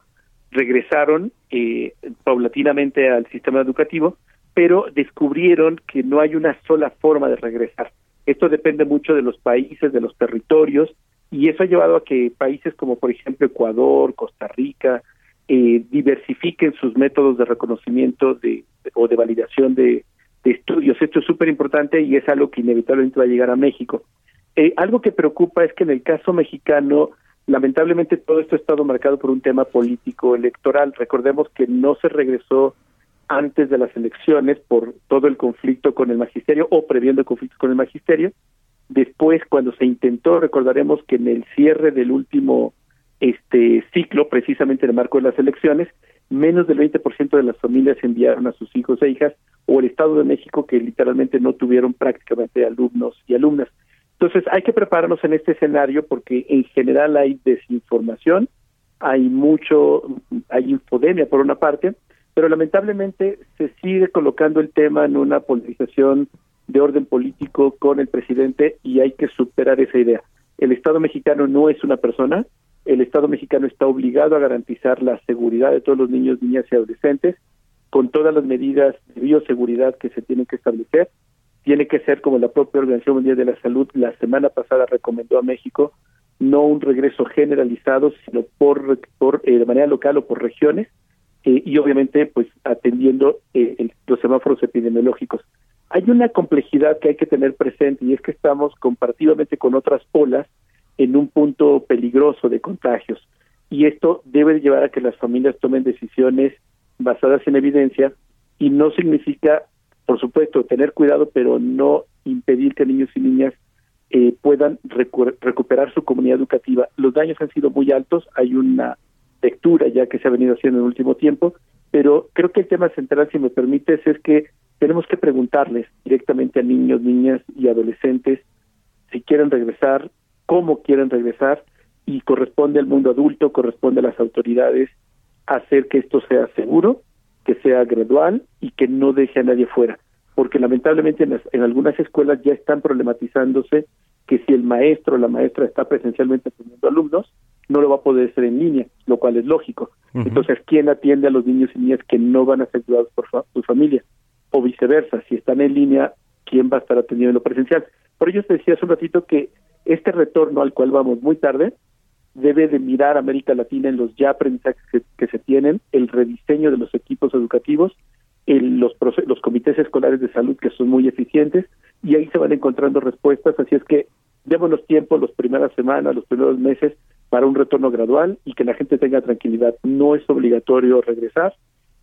regresaron eh, paulatinamente al sistema educativo, pero descubrieron que no hay una sola forma de regresar. Esto depende mucho de los países, de los territorios, y eso ha llevado a que países como, por ejemplo, Ecuador, Costa Rica, eh, diversifiquen sus métodos de reconocimiento de, o de validación de, estudios. Esto es súper importante y es algo que inevitablemente va a llegar a México. Eh, algo que preocupa es que en el caso mexicano, lamentablemente todo esto ha estado marcado por un tema político electoral. Recordemos que no se regresó antes de las elecciones por todo el conflicto con el magisterio o previendo el conflicto con el magisterio. Después, cuando se intentó, recordaremos que en el cierre del último este ciclo, precisamente en el marco de las elecciones, menos del 20% de las familias enviaron a sus hijos e hijas, o el Estado de México, que literalmente no tuvieron prácticamente alumnos y alumnas. Entonces, hay que prepararnos en este escenario porque en general hay desinformación, hay mucho, hay infodemia por una parte, pero lamentablemente se sigue colocando el tema en una polarización de orden político con el presidente y hay que superar esa idea. El Estado mexicano no es una persona, el Estado mexicano está obligado a garantizar la seguridad de todos los niños, niñas y adolescentes con todas las medidas de bioseguridad que se tienen que establecer. Tiene que ser como la propia Organización Mundial de la Salud la semana pasada recomendó a México, no un regreso generalizado, sino por, por eh, de manera local o por regiones eh, y obviamente pues atendiendo eh, los semáforos epidemiológicos. Hay una complejidad que hay que tener presente y es que estamos comparativamente con otras olas en un punto peligroso de contagios. Y esto debe llevar a que las familias tomen decisiones basadas en evidencia y no significa, por supuesto, tener cuidado, pero no impedir que niños y niñas eh, puedan recuperar su comunidad educativa. Los daños han sido muy altos, hay una lectura ya que se ha venido haciendo en el último tiempo, pero creo que el tema central, si me permites, es que tenemos que preguntarles directamente a niños, niñas y adolescentes si quieren regresar, cómo quieren regresar, y corresponde al mundo adulto, corresponde a las autoridades hacer que esto sea seguro, que sea gradual y que no deje a nadie fuera. Porque lamentablemente en, en algunas escuelas ya están problematizándose que si el maestro o la maestra está presencialmente atendiendo alumnos, no lo va a poder hacer en línea, lo cual es lógico. Entonces, ¿quién atiende a los niños y niñas que no van a ser cuidados por su familia? O viceversa, si están en línea, ¿quién va a estar atendiendo en lo presencial? Por ello te decía hace un ratito que este retorno al cual vamos muy tarde debe de mirar América Latina en los ya aprendizajes que, se tienen, el rediseño de los equipos educativos, el, los, los comités escolares de salud que son muy eficientes y ahí se van encontrando respuestas, así es que démonos tiempo las primeras semanas, los primeros meses para un retorno gradual y que la gente tenga tranquilidad. No es obligatorio regresar,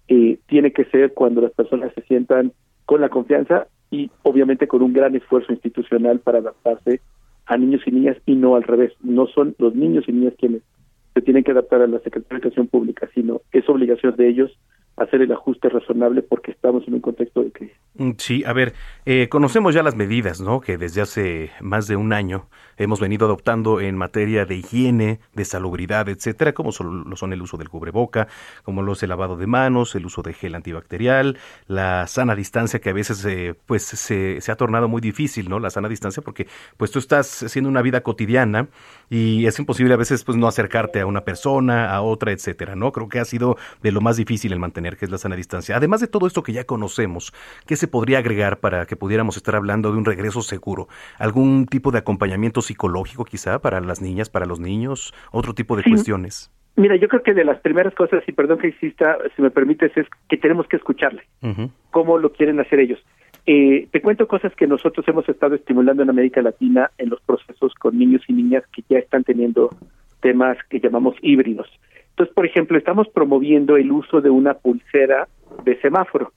eh, tiene que ser cuando las personas se sientan con la confianza y obviamente con un gran esfuerzo institucional para adaptarse a niños y niñas y no al revés. No son los niños y niñas quienes se tienen que adaptar a la Secretaría de Educación Pública, sino es obligación de ellos hacer el ajuste razonable porque estamos en un contexto de crisis. Mm, sí, a ver, eh, conocemos ya las medidas, ¿no? Que desde hace más de un año hemos venido adoptando en materia de higiene, de salubridad, etcétera, como son, lo son el uso del cubreboca, como lo es el lavado de manos, el uso de gel antibacterial, la sana distancia que a veces eh, pues se, se, ha tornado muy difícil, ¿no? La sana distancia porque pues tú estás haciendo una vida cotidiana y es imposible a veces pues no acercarte a una persona, a otra, etcétera, ¿no? Creo que ha sido de lo más difícil el mantener que es la sana distancia. Además de todo esto que ya conocemos, ¿qué se podría agregar para que pudiéramos estar hablando de un regreso seguro? ¿Algún tipo de acompañamiento psicológico quizá para las niñas, para los niños, otro tipo de cuestiones. Mira, yo creo que de las primeras cosas, y perdón que insista, si me permites, es que tenemos que escucharle. ¿Cómo lo quieren hacer ellos? Eh, te cuento cosas que nosotros hemos estado estimulando en América Latina en los procesos con niños y niñas que ya están teniendo temas que llamamos híbridos. Entonces, por ejemplo, estamos promoviendo el uso de una pulsera de semáforo.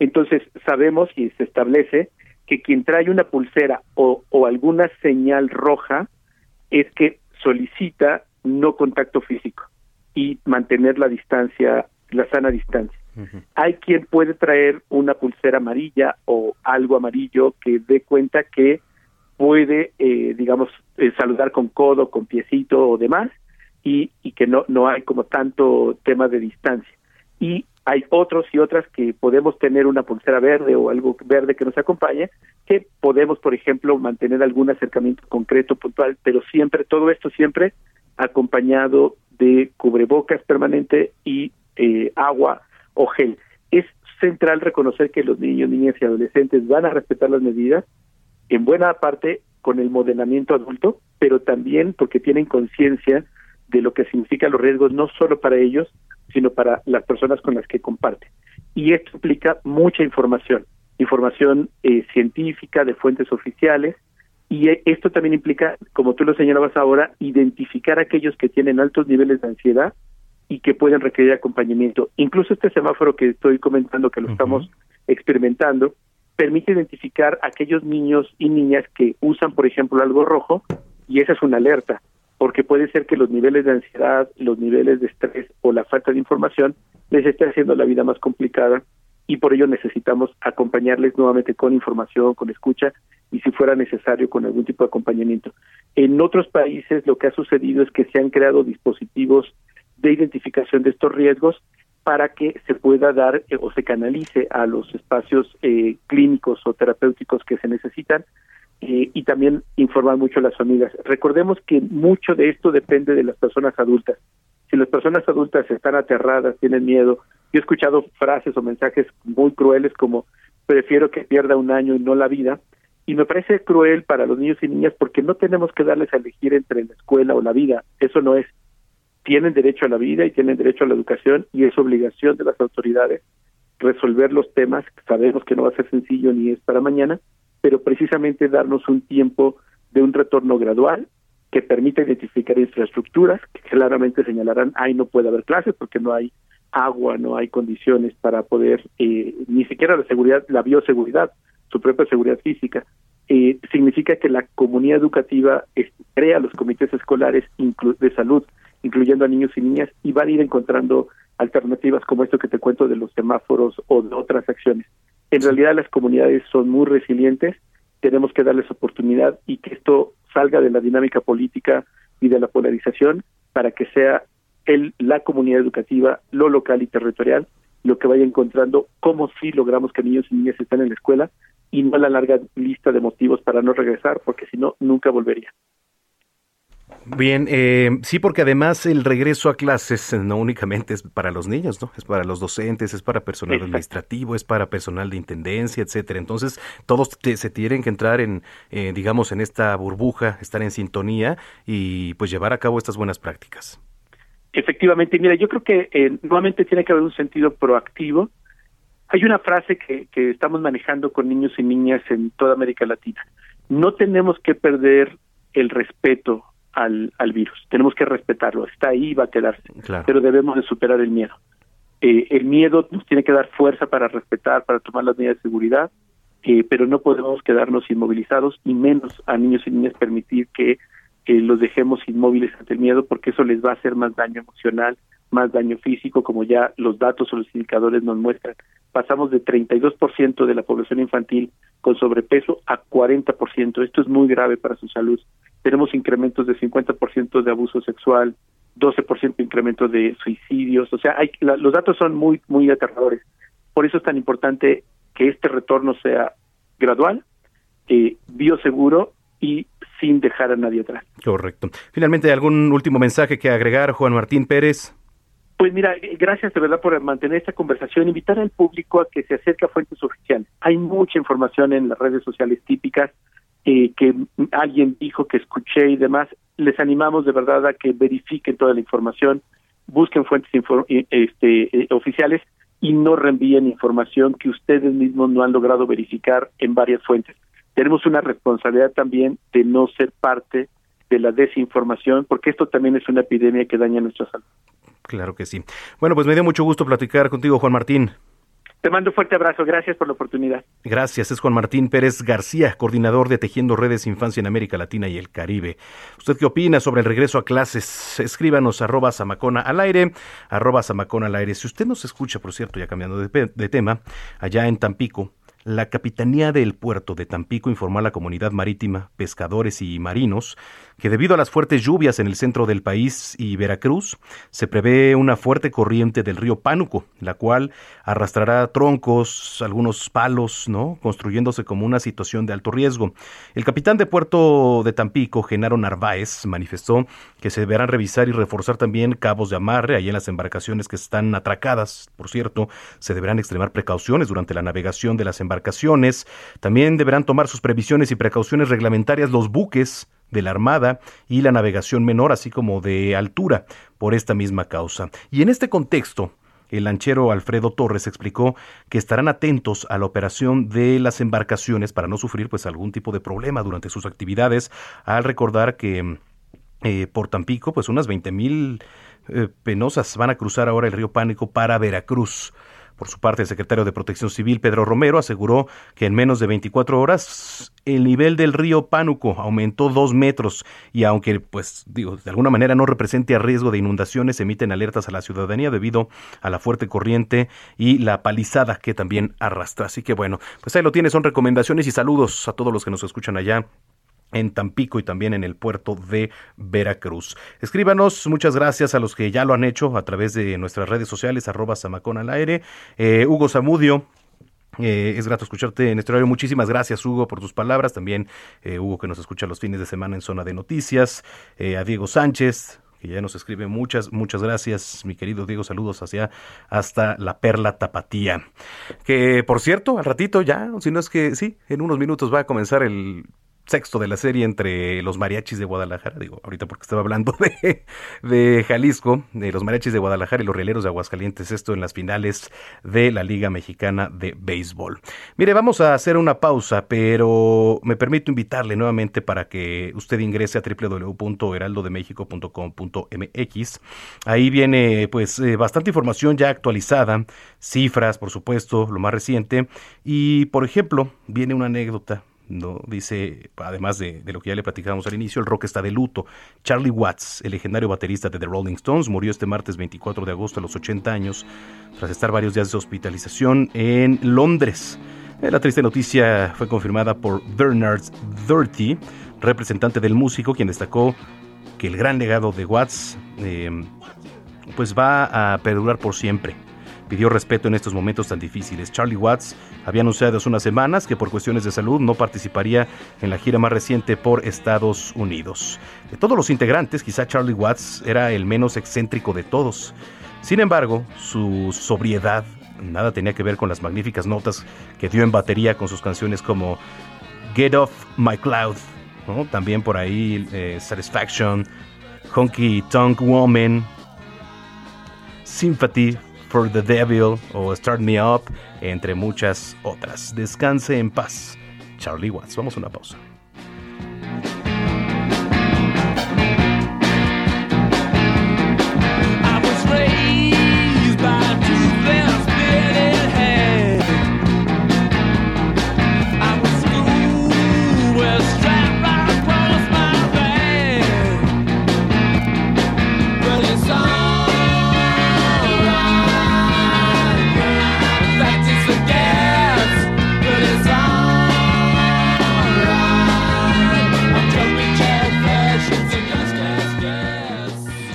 Entonces, sabemos y se establece que quien trae una pulsera o, o alguna señal roja es que solicita no contacto físico y mantener la distancia, la sana distancia. Hay quien puede traer una pulsera amarilla o algo amarillo que dé cuenta que puede, eh, digamos, eh, saludar con codo, con piecito o demás, y, que no, no hay como tanto tema de distancia. Y hay otros y otras que podemos tener una pulsera verde o algo verde que nos acompañe, que podemos, por ejemplo, mantener algún acercamiento concreto, puntual, pero siempre, todo esto siempre acompañado de cubrebocas permanente y eh, agua o gel. Es central reconocer que los niños, niñas y adolescentes van a respetar las medidas, en buena parte con el modelamiento adulto, pero también porque tienen conciencia de lo que significan los riesgos no solo para ellos, sino para las personas con las que comparte. Y esto implica mucha información, información eh, científica de fuentes oficiales, y e, esto también implica, como tú lo señalabas ahora, identificar a aquellos que tienen altos niveles de ansiedad y que pueden requerir acompañamiento. Incluso este semáforo que estoy comentando, que lo estamos experimentando, permite identificar a aquellos niños y niñas que usan, por ejemplo, algo rojo, y esa es una alerta porque puede ser que los niveles de ansiedad, los niveles de estrés o la falta de información les esté haciendo la vida más complicada y por ello necesitamos acompañarles nuevamente con información, con escucha y si fuera necesario con algún tipo de acompañamiento. En otros países lo que ha sucedido es que se han creado dispositivos de identificación de estos riesgos para que se pueda dar eh, o se canalice a los espacios eh, clínicos o terapéuticos que se necesitan eh, y también informar mucho a las familias. Recordemos que mucho de esto depende de las personas adultas. Si las personas adultas están aterradas, tienen miedo, yo he escuchado frases o mensajes muy crueles como prefiero que pierda un año y no la vida, y me parece cruel para los niños y niñas porque no tenemos que darles a elegir entre la escuela o la vida, eso no es. Tienen derecho a la vida y tienen derecho a la educación y es obligación de las autoridades resolver los temas, sabemos que no va a ser sencillo ni es para mañana, pero precisamente darnos un tiempo de un retorno gradual que permita identificar infraestructuras que claramente señalarán, ahí no puede haber clases porque no hay agua, no hay condiciones para poder, eh, ni siquiera la seguridad, la bioseguridad, su propia seguridad física, eh, significa que la comunidad educativa crea los comités escolares de salud, incluyendo a niños y niñas, y van a ir encontrando alternativas como esto que te cuento de los semáforos o de otras acciones. En realidad las comunidades son muy resilientes, tenemos que darles oportunidad y que esto salga de la dinámica política y de la polarización para que sea el, la comunidad educativa, lo local y territorial, lo que vaya encontrando cómo sí logramos que niños y niñas estén en la escuela y no la larga lista de motivos para no regresar, porque si no, nunca volvería. Bien, eh, sí, porque además el regreso a clases no únicamente es para los niños, ¿no? Es para los docentes, es para personal administrativo, es para personal de intendencia, etcétera. Entonces, todos se tienen que entrar en, eh, digamos, en esta burbuja, estar en sintonía y pues llevar a cabo estas buenas prácticas. Efectivamente, mira, yo creo que eh, nuevamente tiene que haber un sentido proactivo. Hay una frase que, que estamos manejando con niños y niñas en toda América Latina. No tenemos que perder el respeto al, al virus. Tenemos que respetarlo. Está ahí y va a quedarse. Pero debemos de superar el miedo. Eh, el miedo nos tiene que dar fuerza para respetar, para tomar las medidas de seguridad, eh, pero no podemos quedarnos inmovilizados y menos a niños y niñas permitir que los dejemos inmóviles ante el miedo porque eso les va a hacer más daño emocional, más daño físico, como ya los datos o los indicadores nos muestran. Pasamos de 32% de la población infantil con sobrepeso a 40%. Esto es muy grave para su salud. Tenemos incrementos de 50% de abuso sexual, 12% incremento de suicidios. O sea, hay, los datos son muy, muy aterradores. Por eso es tan importante que este retorno sea gradual, eh, bioseguro y sin dejar a nadie atrás. Correcto. Finalmente, ¿algún último mensaje que agregar, Juan Martín Pérez? Pues mira, gracias de verdad por mantener esta conversación, invitar al público a que se acerque a fuentes oficiales. Hay mucha información en las redes sociales típicas eh, que alguien dijo que escuché y demás. Les animamos de verdad a que verifiquen toda la información, busquen fuentes este, eh, oficiales y no reenvíen información que ustedes mismos no han logrado verificar en varias fuentes tenemos una responsabilidad también de no ser parte de la desinformación, porque esto también es una epidemia que daña nuestra salud. Claro que sí. Bueno, pues me dio mucho gusto platicar contigo, Juan Martín. Te mando un fuerte abrazo, gracias por la oportunidad. Gracias, es Juan Martín Pérez García, coordinador de Tejiendo Redes Infancia en América Latina y el Caribe. ¿Usted qué opina sobre el regreso a clases? Escríbanos arroba Samacona al aire, aire. Si usted nos escucha, por cierto, ya cambiando de tema, allá en Tampico, la Capitanía del Puerto de Tampico informó a la comunidad marítima, pescadores y marinos que debido a las fuertes lluvias en el centro del país y Veracruz, se prevé una fuerte corriente del río Pánuco, la cual arrastrará troncos, algunos palos, ¿no? construyéndose como una situación de alto riesgo. El capitán de puerto de Tampico, Genaro Narváez, manifestó que se deberán revisar y reforzar también cabos de amarre ahí en las embarcaciones que están atracadas. Por cierto, se deberán extremar precauciones durante la navegación de las embarcaciones. También deberán tomar sus previsiones y precauciones reglamentarias los buques de la Armada y la navegación menor, así como de altura, por esta misma causa. Y en este contexto, el lanchero Alfredo Torres explicó que estarán atentos a la operación de las embarcaciones para no sufrir pues algún tipo de problema durante sus actividades, al recordar que eh, por Tampico pues unas 20 mil eh, penosas van a cruzar ahora el río Pánico para Veracruz. Por su parte, el secretario de Protección Civil, Pedro Romero, aseguró que en menos de 24 horas el nivel del río Pánuco aumentó dos metros y aunque, pues, digo, de alguna manera no represente riesgo de inundaciones, emiten alertas a la ciudadanía debido a la fuerte corriente y la palizada que también arrastra. Así que bueno, pues ahí lo tiene, son recomendaciones y saludos a todos los que nos escuchan allá en Tampico y también en el puerto de Veracruz. Escríbanos, muchas gracias a los que ya lo han hecho a través de nuestras redes sociales, arroba Samacón al aire. Eh, Hugo Zamudio, eh, es grato escucharte en este horario. Muchísimas gracias, Hugo, por tus palabras. También eh, Hugo, que nos escucha los fines de semana en Zona de Noticias. a Diego Sánchez, que ya nos escribe muchas, muchas gracias, mi querido Diego, saludos hacia hasta la Perla Tapatía. Que por cierto, al ratito ya, si no es que sí, en unos minutos va a comenzar el sexto de la serie entre los mariachis de Guadalajara, digo, ahorita porque estaba hablando de, de Jalisco, de los mariachis de Guadalajara y los rieleros de Aguascalientes, esto en las finales de la Liga Mexicana de Béisbol. Mire, vamos a hacer una pausa, pero me permito invitarle nuevamente para que usted ingrese a www.heraldodemexico.com.mx. Ahí viene pues eh, bastante información ya actualizada, cifras, por supuesto, lo más reciente, y por ejemplo, viene una anécdota ¿no? Dice, además de, de, lo que ya le platicábamos al inicio, el rock está de luto. Charlie Watts, el legendario baterista de The Rolling Stones, murió este martes 24 de agosto a los 80 años, tras estar varios días de hospitalización en Londres. Eh, la triste noticia fue confirmada por Bernard Dirty, representante del músico, quien destacó que el gran legado de Watts eh, pues va a perdurar por siempre pidió respeto en estos momentos tan difíciles. Charlie Watts había anunciado hace unas semanas que por cuestiones de salud no participaría en la gira más reciente por Estados Unidos. De todos los integrantes, quizá Charlie Watts era el menos excéntrico de todos. Sin embargo, su sobriedad nada tenía que ver con las magníficas notas que dio en batería con sus canciones como Get Off My Cloud, también por ahí eh, Satisfaction, Honky Tonk Woman, Sympathy for the Devil o Start Me Up, entre muchas otras. Descanse en paz. Charlie Watts. Vamos a una pausa.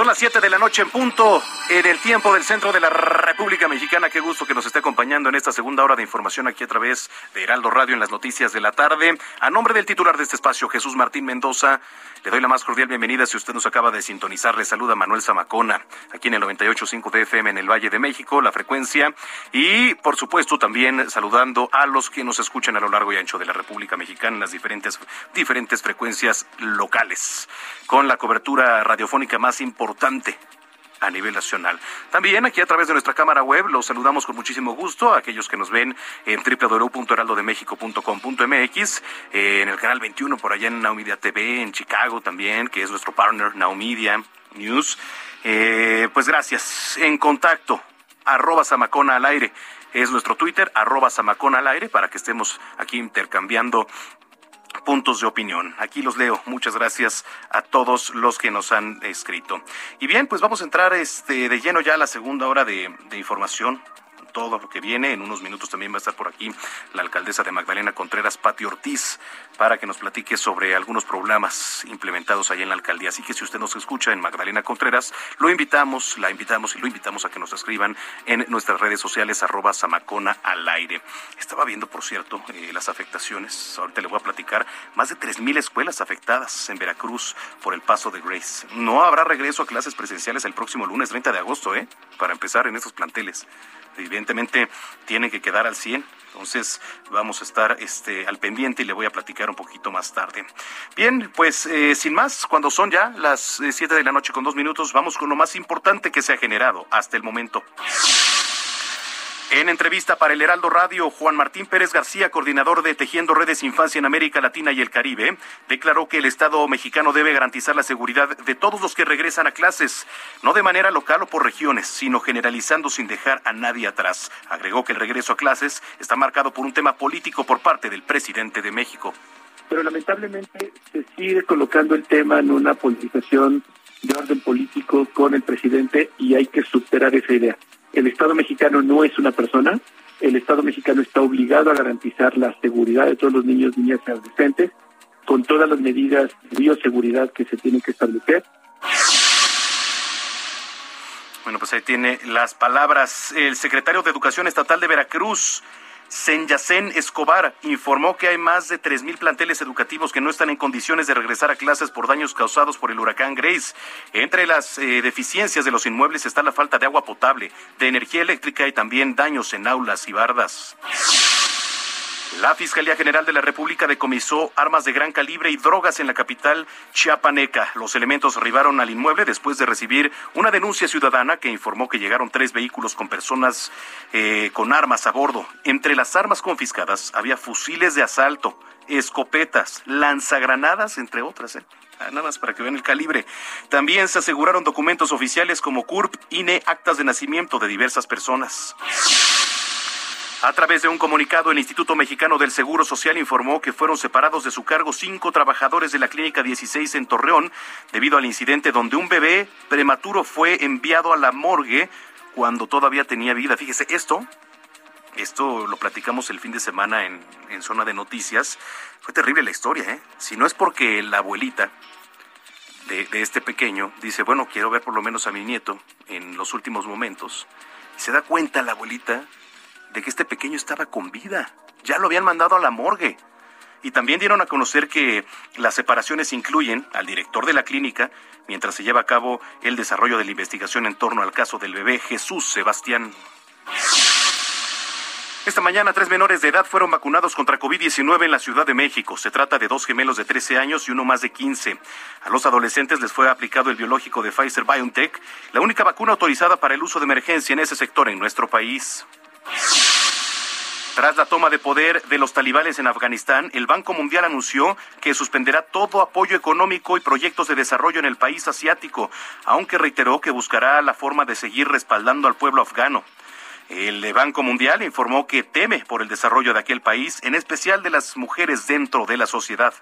Son las 7 de la noche en punto, en el tiempo del centro de la República Mexicana. Qué gusto que nos esté acompañando en esta segunda hora de información aquí a través de Heraldo Radio en las noticias de la tarde. A nombre del titular de este espacio, Jesús Martín Mendoza, le doy la más cordial bienvenida. Si usted nos acaba de sintonizar, le saluda Manuel Zamacona, aquí en el 98.5 de FM en el Valle de México, la frecuencia. Y, por supuesto, también saludando a los que nos escuchan a lo largo y ancho de la República Mexicana en las diferentes, diferentes frecuencias locales, con la cobertura radiofónica más importante a nivel nacional. También aquí a través de nuestra cámara web los saludamos con muchísimo gusto a aquellos que nos ven en www.heraldodemexico.com.mx, en el canal 21 por allá en Naumedia TV, en Chicago también, que es nuestro partner Naumedia News. Eh, pues gracias. En contacto, arroba Samacona al aire. Es nuestro Twitter, arroba Samacona al aire, para que estemos aquí intercambiando puntos de opinión. Aquí los leo. Muchas gracias a todos los que nos han escrito. Y bien, pues vamos a entrar este de lleno ya a la segunda hora de, de información todo lo que viene. En unos minutos también va a estar por aquí la alcaldesa de Magdalena Contreras, Pati Ortiz, para que nos platique sobre algunos programas implementados allá en la alcaldía. Así que si usted nos escucha en Magdalena Contreras, lo invitamos, la invitamos y lo invitamos a que nos escriban en nuestras redes sociales, arroba al aire. Estaba viendo, por cierto, eh, las afectaciones. Ahorita le voy a platicar más de 3.000 escuelas afectadas en Veracruz por el paso de Grace. No habrá regreso a clases presenciales el próximo lunes 30 de agosto, ¿eh? Para empezar en estos planteles evidentemente tiene que quedar al 100. Entonces vamos a estar este, al pendiente y le voy a platicar un poquito más tarde. Bien, pues eh, sin más, cuando son ya las 7 eh, de la noche con dos minutos, vamos con lo más importante que se ha generado hasta el momento. En entrevista para el Heraldo Radio, Juan Martín Pérez García, coordinador de Tejiendo Redes Infancia en América Latina y el Caribe, declaró que el Estado mexicano debe garantizar la seguridad de todos los que regresan a clases, no de manera local o por regiones, sino generalizando sin dejar a nadie atrás. Agregó que el regreso a clases está marcado por un tema político por parte del presidente de México. Pero lamentablemente se sigue colocando el tema en una politización de orden político con el presidente y hay que superar esa idea. El Estado mexicano no es una persona, el Estado mexicano está obligado a garantizar la seguridad de todos los niños, niñas y adolescentes con todas las medidas de bioseguridad que se tienen que establecer. Bueno, pues ahí tiene las palabras el secretario de Educación Estatal de Veracruz, Senyacén Escobar informó que hay más de 3.000 planteles educativos que no están en condiciones de regresar a clases por daños causados por el huracán Grace. Entre las eh, deficiencias de los inmuebles está la falta de agua potable, de energía eléctrica y también daños en aulas y bardas. La Fiscalía General de la República decomisó armas de gran calibre y drogas en la capital chiapaneca. Los elementos arribaron al inmueble después de recibir una denuncia ciudadana que informó que llegaron tres vehículos con personas eh, con armas a bordo. Entre las armas confiscadas había fusiles de asalto, escopetas, lanzagranadas, entre otras. ¿eh? Ah, nada más para que vean el calibre. También se aseguraron documentos oficiales como CURP, INE, actas de nacimiento de diversas personas. A través de un comunicado, el Instituto Mexicano del Seguro Social informó que fueron separados de su cargo cinco trabajadores de la Clínica 16 en Torreón debido al incidente donde un bebé prematuro fue enviado a la morgue cuando todavía tenía vida. Fíjese, esto, esto lo platicamos el fin de semana en, en zona de noticias. Fue terrible la historia, ¿eh? Si no es porque la abuelita de, este pequeño dice, bueno, quiero ver por lo menos a mi nieto en los últimos momentos. Se da cuenta la abuelita de que este pequeño estaba con vida. Ya lo habían mandado a la morgue. Y también dieron a conocer que las separaciones incluyen al director de la clínica, mientras se lleva a cabo el desarrollo de la investigación en torno al caso del bebé Jesús Sebastián. Esta mañana tres menores de edad fueron vacunados contra COVID-19 en la Ciudad de México. Se trata de dos gemelos de 13 años y uno más de 15. A los adolescentes les fue aplicado el biológico de Pfizer BioNTech, la única vacuna autorizada para el uso de emergencia en ese sector en nuestro país. Tras la toma de poder de los talibanes en Afganistán, el Banco Mundial anunció que suspenderá todo apoyo económico y proyectos de desarrollo en el país asiático, aunque reiteró que buscará la forma de seguir respaldando al pueblo afgano. El Banco Mundial informó que teme por el desarrollo de aquel país, en especial de las mujeres dentro de la sociedad.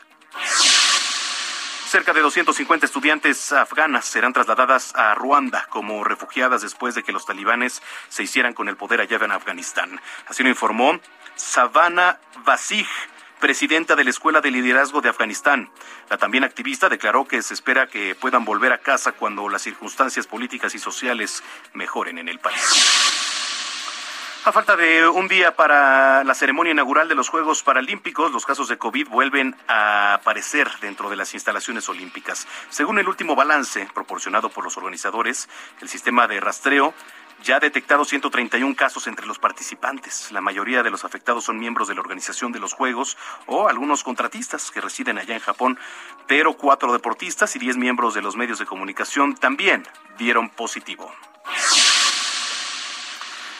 Cerca de 250 estudiantes afganas serán trasladadas a Ruanda como refugiadas después de que los talibanes se hicieran con el poder allá en Afganistán. Así lo informó Savannah Basij, presidenta de la Escuela de Liderazgo de Afganistán. La también activista declaró que se espera que puedan volver a casa cuando las circunstancias políticas y sociales mejoren en el país. A falta de un día para la ceremonia inaugural de los Juegos Paralímpicos, los casos de COVID vuelven a aparecer dentro de las instalaciones olímpicas. Según el último balance proporcionado por los organizadores, el sistema de rastreo ya ha detectado 131 casos entre los participantes. La mayoría de los afectados son miembros de la organización de los Juegos o algunos contratistas que residen allá en Japón, pero cuatro deportistas y diez miembros de los medios de comunicación también dieron positivo.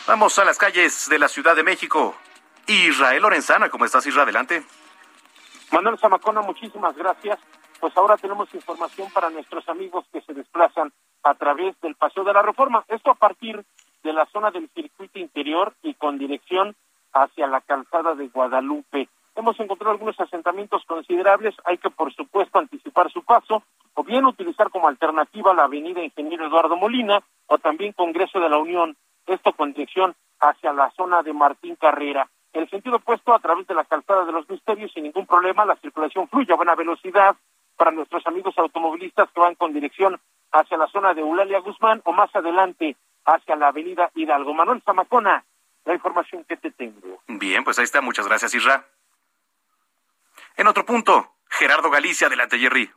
Vamos a las calles de la Ciudad de México. Israel Lorenzana, ¿cómo estás, Israel? Adelante. Manuel Zamacona, muchísimas gracias. Pues ahora tenemos información para nuestros amigos que se desplazan a través del Paseo de la Reforma. Esto a partir de la zona del circuito interior y con dirección hacia la calzada de Guadalupe. Hemos encontrado algunos asentamientos considerables. Hay que, por supuesto, anticipar su paso o bien utilizar como alternativa la avenida Ingeniero Eduardo Molina o también Congreso de la Unión esto con dirección hacia la zona de Martín Carrera. El sentido opuesto, a través de la calzada de los misterios, sin ningún problema, la circulación fluye a buena velocidad para nuestros amigos automovilistas que van con dirección hacia la zona de Eulalia Guzmán o más adelante hacia la avenida Hidalgo. Manuel Zamacona, la información que te tengo. Bien, pues ahí está. Muchas gracias, Isra. En otro punto, Gerardo Galicia, adelante, Jerry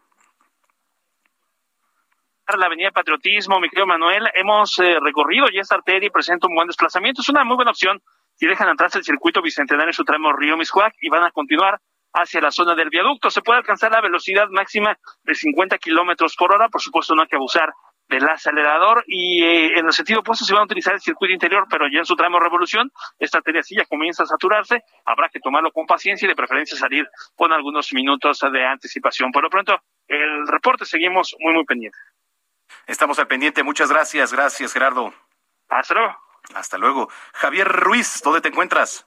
la Avenida Patriotismo, mi querido Manuel, hemos eh, recorrido ya esta arteria y presenta un buen desplazamiento. Es una muy buena opción si dejan atrás el circuito bicentenario en su tramo Río Miscuac y van a continuar hacia la zona del viaducto. Se puede alcanzar la velocidad máxima de 50 kilómetros por hora. Por supuesto, no hay que abusar del acelerador y eh, en el sentido opuesto se van a utilizar el circuito interior, pero ya en su tramo revolución, esta arteria sí ya comienza a saturarse, habrá que tomarlo con paciencia y de preferencia salir con algunos minutos de anticipación. Por lo pronto, el reporte seguimos muy, muy pendientes. Estamos al pendiente. Muchas gracias. Gracias, Gerardo. Hasta luego. Hasta luego. Javier Ruiz, ¿dónde te encuentras?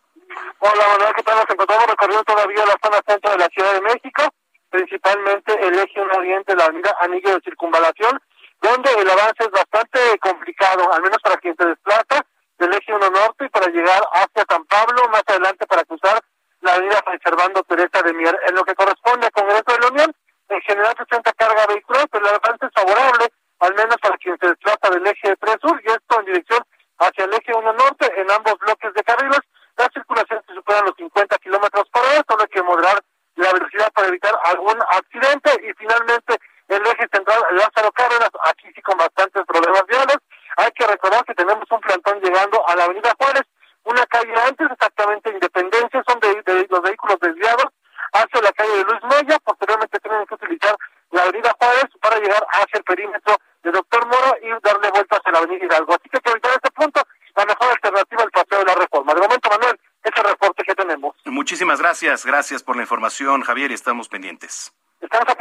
Hola, Manuel, ¿qué tal? Nos encontramos recorriendo todavía la zona centro de la Ciudad de México, principalmente el eje 1 oriente, la avenida Anillo de Circunvalación, donde el avance es bastante complicado, al menos para quien se desplaza del eje 1 norte y para llegar hacia San Pablo, más adelante para cruzar la avenida Conservando Teresa de Mier. En lo que corresponde al Congreso de la Unión, en general presenta carga vehicular, pero el avance es favorable al menos para quien se desplaza del eje 3 sur y esto en dirección hacia el eje 1 norte en ambos bloques de carriles. La circulación se supera los 50 kilómetros por hora, solo hay que moderar la velocidad para evitar algún accidente y finalmente el eje central Lázaro Cárdenas, aquí sí con bastantes problemas viales. Hay que recordar que tenemos un plantón llegando a la avenida Juárez, una calle antes, exactamente Independencia, son de, los vehículos desviados hacia la calle de Luis Moya, posteriormente tienen que utilizar la Avenida Juárez para llegar hacia el perímetro de Doctor Moro y darle vueltas a la Avenida Hidalgo. Así que que evitar este punto, la mejor alternativa al paseo de la reforma. De momento, Manuel, ese reporte que tenemos. Muchísimas gracias, gracias por la información, Javier, y estamos pendientes. Estamos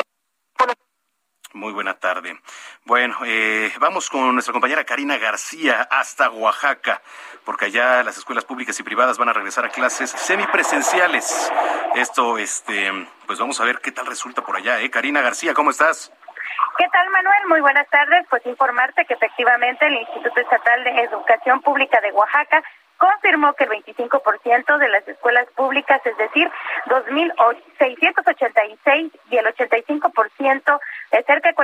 muy buena tarde. Bueno, eh, vamos con nuestra compañera Karina García hasta Oaxaca, porque allá las escuelas públicas y privadas van a regresar a clases semipresenciales. Esto, este, pues vamos a ver qué tal resulta por allá, ¿eh? Karina García, ¿cómo estás? ¿Qué tal, Manuel? Muy buenas tardes. Pues informarte que efectivamente el Instituto Estatal de Educación Pública de Oaxaca confirmó que el 25% de las escuelas públicas, es decir, 2.686 y el 85% de cerca de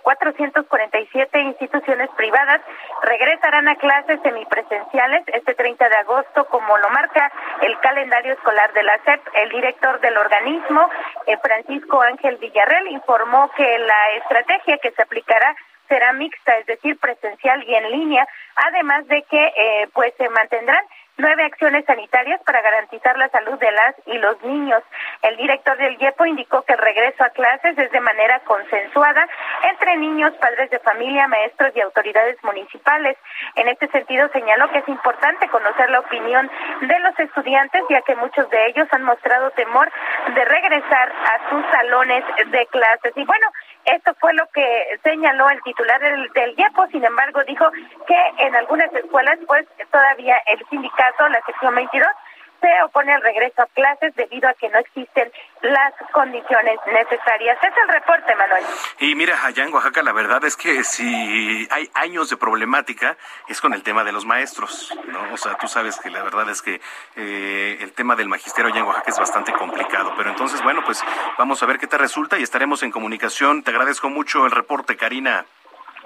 447 instituciones privadas regresarán a clases semipresenciales este 30 de agosto, como lo marca el calendario escolar de la SEP. El director del organismo, eh, Francisco Ángel Villarreal, informó que la estrategia que se aplicará será mixta, es decir, presencial y en línea, además de que eh, pues se mantendrán nueve acciones sanitarias para garantizar la salud de las y los niños. El director del IEPO indicó que el regreso a clases es de manera consensuada entre niños, padres de familia, maestros y autoridades municipales. En este sentido, señaló que es importante conocer la opinión de los estudiantes, ya que muchos de ellos han mostrado temor de regresar a sus salones de clases. Y bueno, esto fue lo que señaló el titular del, del IEPO, sin embargo, dijo que en algunas escuelas, pues todavía el sindicato, la sección 22, se opone al regreso a clases debido a que no existen las condiciones necesarias. Es el reporte, Manuel. Y mira, allá en Oaxaca la verdad es que si hay años de problemática es con el tema de los maestros, ¿no? O sea, tú sabes que la verdad es que eh, el tema del magisterio allá en Oaxaca es bastante complicado. Pero entonces, bueno, pues vamos a ver qué te resulta y estaremos en comunicación. Te agradezco mucho el reporte, Karina.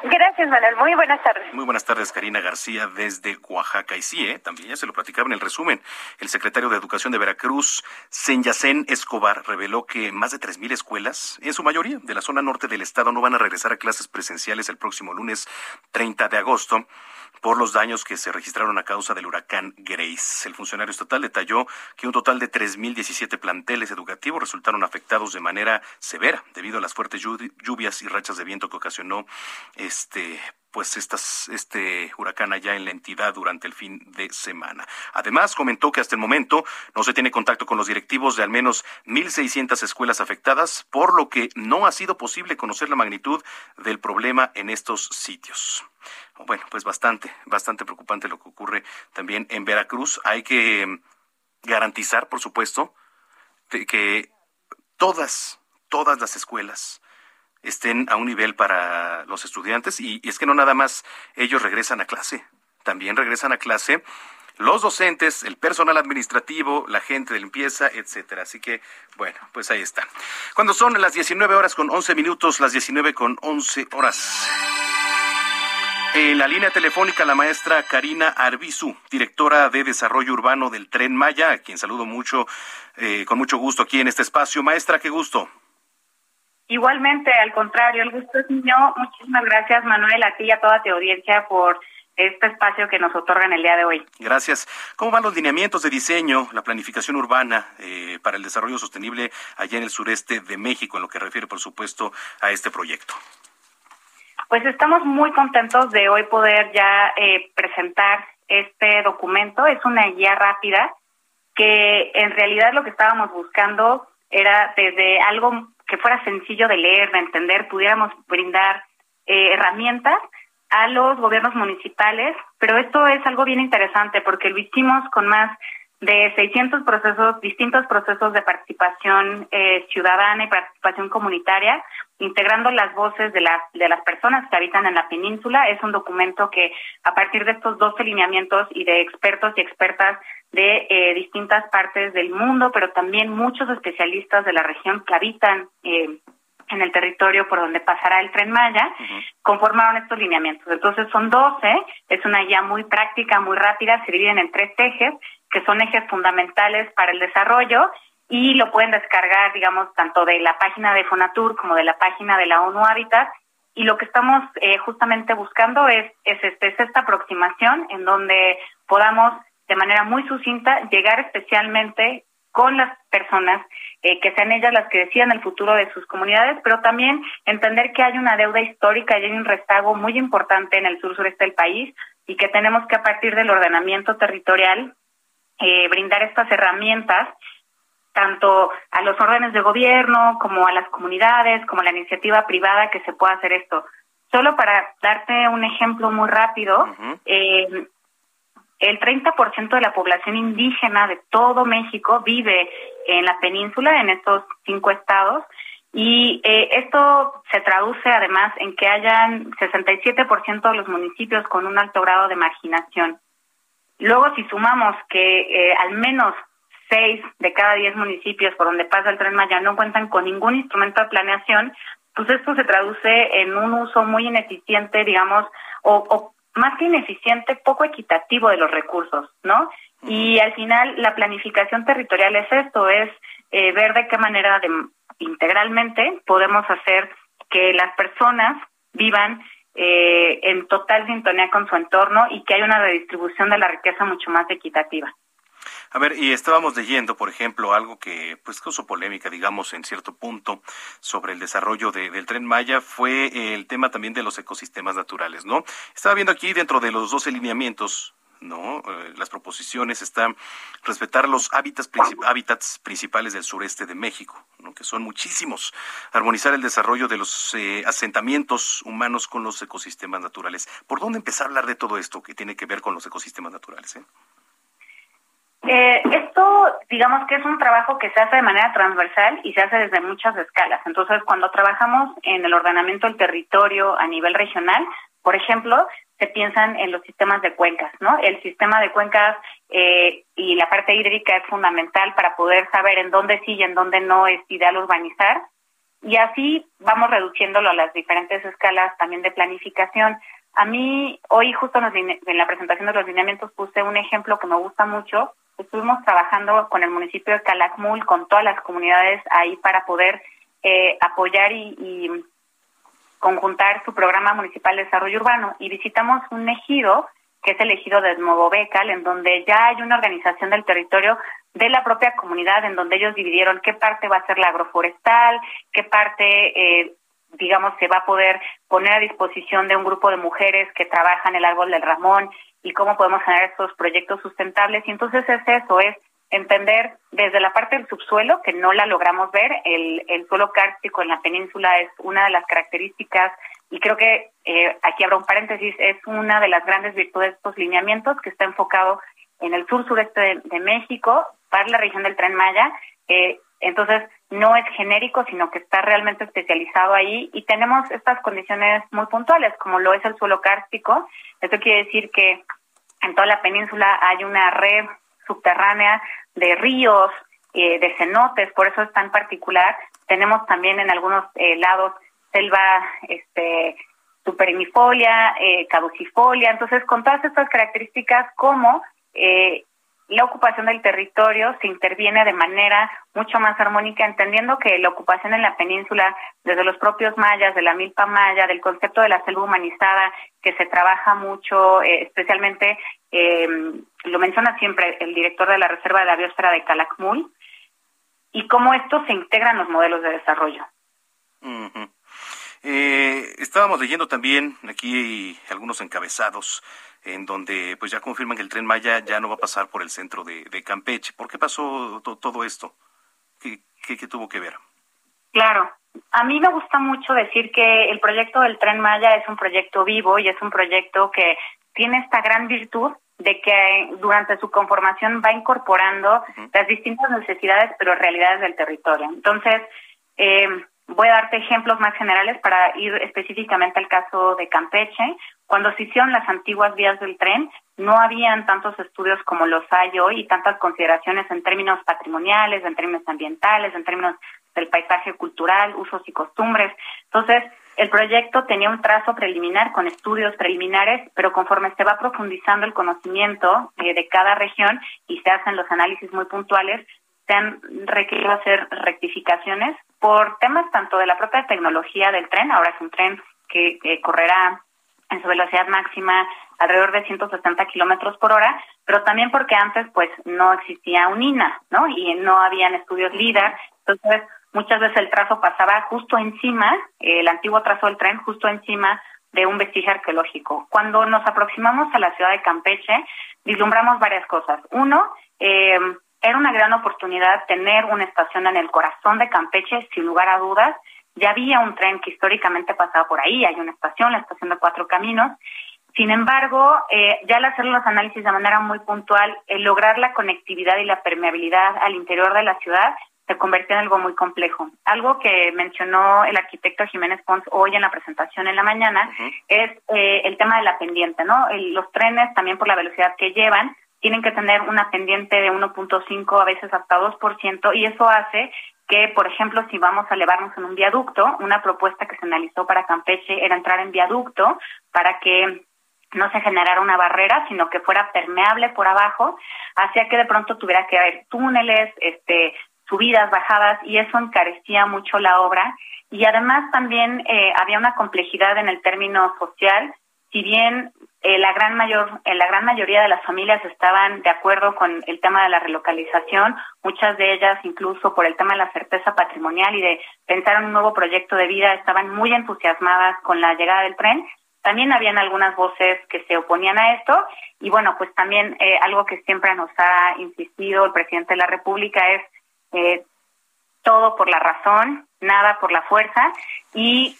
Gracias, Manuel. Muy buenas tardes. Muy buenas tardes, Karina García, desde Oaxaca. Y sí, ¿eh? también ya se lo platicaba en el resumen. El secretario de Educación de Veracruz, Senyacén Escobar, reveló que más de 3.000 escuelas, en su mayoría de la zona norte del estado, no van a regresar a clases presenciales el próximo lunes 30 de agosto por los daños que se registraron a causa del huracán Grace. El funcionario estatal detalló que un total de 3.017 planteles educativos resultaron afectados de manera severa debido a las fuertes lluvias y rachas de viento que ocasionó este pues estas, este huracán allá en la entidad durante el fin de semana. Además, comentó que hasta el momento no se tiene contacto con los directivos de al menos 1.600 escuelas afectadas, por lo que no ha sido posible conocer la magnitud del problema en estos sitios. Bueno, pues bastante, bastante preocupante lo que ocurre también en Veracruz. Hay que mm, garantizar, por supuesto, que todas, todas las escuelas, estén a un nivel para los estudiantes y, es que no nada más ellos regresan a clase, también regresan a clase los docentes, el personal administrativo, la gente de limpieza, etcétera. Así que, bueno, pues ahí está. Cuando son las 19 horas con 11 minutos, las 19 con 11 horas. En la línea telefónica, la maestra Karina Arbizu, directora de Desarrollo Urbano del Tren Maya, a quien saludo mucho, eh, con mucho gusto aquí en este espacio. Maestra, qué gusto. Igualmente, al contrario, el gusto es mío. Muchísimas gracias, Manuel, a ti y a toda tu audiencia por este espacio que nos otorgan el día de hoy. Gracias. ¿Cómo van los lineamientos de diseño, la planificación urbana eh, para el desarrollo sostenible allá en el sureste de México, en lo que refiere, por supuesto, a este proyecto? Pues estamos muy contentos de hoy poder ya eh, presentar este documento. Es una guía rápida que en realidad lo que estábamos buscando era desde algo que fuera sencillo de leer, de entender, pudiéramos brindar eh, herramientas a los gobiernos municipales, pero esto es algo bien interesante porque lo hicimos con más de 600 procesos, distintos procesos de participación eh, ciudadana y participación comunitaria, integrando las voces de las, de las personas que habitan en la península. Es un documento que a partir de estos dos alineamientos y de expertos y expertas de eh, distintas partes del mundo, pero también muchos especialistas de la región que habitan eh, en el territorio por donde pasará el tren Maya, conformaron estos lineamientos. Entonces son 12, es una guía muy práctica, muy rápida, se dividen en tres ejes, que son ejes fundamentales para el desarrollo y lo pueden descargar, digamos, tanto de la página de Fonatur como de la página de la ONU Habitat. Y lo que estamos eh, justamente buscando es, es, este, es esta aproximación en donde podamos de manera muy sucinta llegar especialmente con las personas, eh, que sean ellas las que decidan el futuro de sus comunidades, pero también entender que hay una deuda histórica y hay un rezago muy importante en el sur sureste del país y que tenemos que a partir del ordenamiento territorial eh, brindar estas herramientas tanto a los órdenes de gobierno como a las comunidades, como a la iniciativa privada que se pueda hacer esto. Solo para darte un ejemplo muy rápido, eh, el 30% de la población indígena de todo México vive en la península, en estos cinco estados, y eh, esto se traduce además en que hayan 67% de los municipios con un alto grado de marginación. Luego, si sumamos que eh, al menos seis de cada diez municipios por donde pasa el tren Maya no cuentan con ningún instrumento de planeación, pues esto se traduce en un uso muy ineficiente, digamos, o más que ineficiente, poco equitativo de los recursos, ¿no? Y al final la planificación territorial es esto, es eh, ver de qué manera de, integralmente podemos hacer que las personas vivan eh, en total sintonía con su entorno y que haya una redistribución de la riqueza mucho más equitativa. A ver, y estábamos leyendo, por ejemplo, algo que pues causó polémica, digamos, en cierto punto sobre el desarrollo del tren Maya, fue el tema también de los ecosistemas naturales, ¿no? Estaba viendo aquí dentro de los 12 lineamientos ¿no? Eh, las proposiciones están respetar los hábitats, principales del sureste de México, ¿no? que son muchísimos, armonizar el desarrollo de los eh, asentamientos humanos con los ecosistemas naturales. ¿Por dónde empezar a hablar de todo esto que tiene que ver con los ecosistemas naturales? Eh? Eh, esto, digamos que es un trabajo que se hace de manera transversal y se hace desde muchas escalas. Entonces, cuando trabajamos en el ordenamiento del territorio a nivel regional, por ejemplo, se piensan en los sistemas de cuencas, ¿no? El sistema de cuencas eh, y la parte hídrica es fundamental para poder saber en dónde sí y en dónde no es ideal urbanizar. Y así vamos reduciéndolo a las diferentes escalas también de planificación. A mí, hoy justo en la presentación de los lineamientos puse un ejemplo que me gusta mucho, Estuvimos trabajando con el municipio de Calakmul, con todas las comunidades ahí para poder eh, apoyar y, conjuntar su programa municipal de desarrollo urbano. Y visitamos un ejido, que es el ejido de Becal, en donde ya hay una organización del territorio de la propia comunidad, en donde ellos dividieron qué parte va a ser la agroforestal, qué parte eh, digamos, se va a poder poner a disposición de un grupo de mujeres que trabajan el árbol del Ramón y cómo podemos generar estos proyectos sustentables. Y entonces es eso, es entender desde la parte del subsuelo, que no la logramos ver, el, el suelo kárstico en la península es una de las características, y creo que eh, aquí habrá un paréntesis, es una de las grandes virtudes de estos lineamientos que está enfocado en el sur sureste de, México, para la región del Tren Maya. Eh, entonces, no es genérico, sino que está realmente especializado ahí y tenemos estas condiciones muy puntuales, como lo es el suelo kárstico. Esto quiere decir que en toda la península hay una red subterránea de ríos, eh, de cenotes, por eso es tan particular. Tenemos también en algunos eh, lados selva este, superinifolia, eh, caducifolia. Entonces, con todas estas características, como eh, la ocupación del territorio se interviene de manera mucho más armónica, entendiendo que la ocupación en la península, desde los propios mayas, de la milpa maya, del concepto de la selva humanizada, que se trabaja mucho, eh, especialmente, eh, lo menciona siempre el director de la Reserva de la Biosfera de Calakmul, y cómo esto se integra en los modelos de desarrollo. Eh, estábamos leyendo también aquí algunos encabezados en donde pues ya confirman que el tren Maya ya no va a pasar por el centro de, Campeche. ¿Por qué pasó todo esto? ¿Qué, ¿Qué, tuvo que ver? Claro, a mí me gusta mucho decir que el proyecto del tren Maya es un proyecto vivo y es un proyecto que tiene esta gran virtud de que durante su conformación va incorporando las distintas necesidades pero realidades del territorio. Entonces, eh, Voy a darte ejemplos más generales para ir específicamente al caso de Campeche. Cuando se hicieron las antiguas vías del tren, no habían tantos estudios como los hay hoy y tantas consideraciones en términos patrimoniales, en términos ambientales, en términos del paisaje cultural, usos y costumbres. Entonces, el proyecto tenía un trazo preliminar con estudios preliminares, pero conforme se va profundizando el conocimiento eh, de cada región y se hacen los análisis muy puntuales, se han requerido hacer rectificaciones por temas tanto de la propia tecnología del tren, ahora es un tren que, correrá en su velocidad máxima alrededor de 170 kilómetros por hora, pero también porque antes pues no existía un INA, ¿no? Y no habían estudios LIDAR, entonces muchas veces el trazo pasaba justo encima, el antiguo trazo del tren justo encima de un vestigio arqueológico. Cuando nos aproximamos a la ciudad de Campeche, vislumbramos varias cosas. Uno, eh, era una gran oportunidad tener una estación en el corazón de Campeche, sin lugar a dudas. Ya había un tren que históricamente pasaba por ahí, hay una estación, la estación de Cuatro Caminos. Sin embargo, eh, ya al hacer los análisis de manera muy puntual, el lograr la conectividad y la permeabilidad al interior de la ciudad se convirtió en algo muy complejo. Algo que mencionó el arquitecto Jiménez Pons hoy en la presentación en la mañana es eh, el tema de la pendiente, ¿no? los trenes, también por la velocidad que llevan, tienen que tener una pendiente de 1.5, a veces hasta 2%, y eso hace que, por ejemplo, si vamos a elevarnos en un viaducto, una propuesta que se analizó para Campeche era entrar en viaducto para que no se generara una barrera, sino que fuera permeable por abajo, hacía que de pronto tuviera que haber túneles, este, subidas, bajadas, y eso encarecía mucho la obra. Y además también eh, había una complejidad en el término social, si bien eh, la gran mayor, eh, la gran mayoría de las familias estaban de acuerdo con el tema de la relocalización, muchas de ellas incluso por el tema de la certeza patrimonial y de pensar en un nuevo proyecto de vida, estaban muy entusiasmadas con la llegada del tren. También habían algunas voces que se oponían a esto. Y bueno, pues también algo que siempre nos ha insistido el presidente de la República es eh, todo por la razón, nada por la fuerza. Y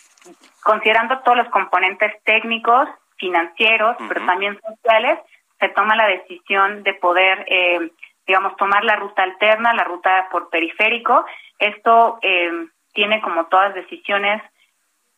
considerando todos los componentes técnicos, financieros, pero también sociales, se toma la decisión de poder, eh, digamos, tomar la ruta alterna, la ruta por periférico. Esto eh, tiene como todas decisiones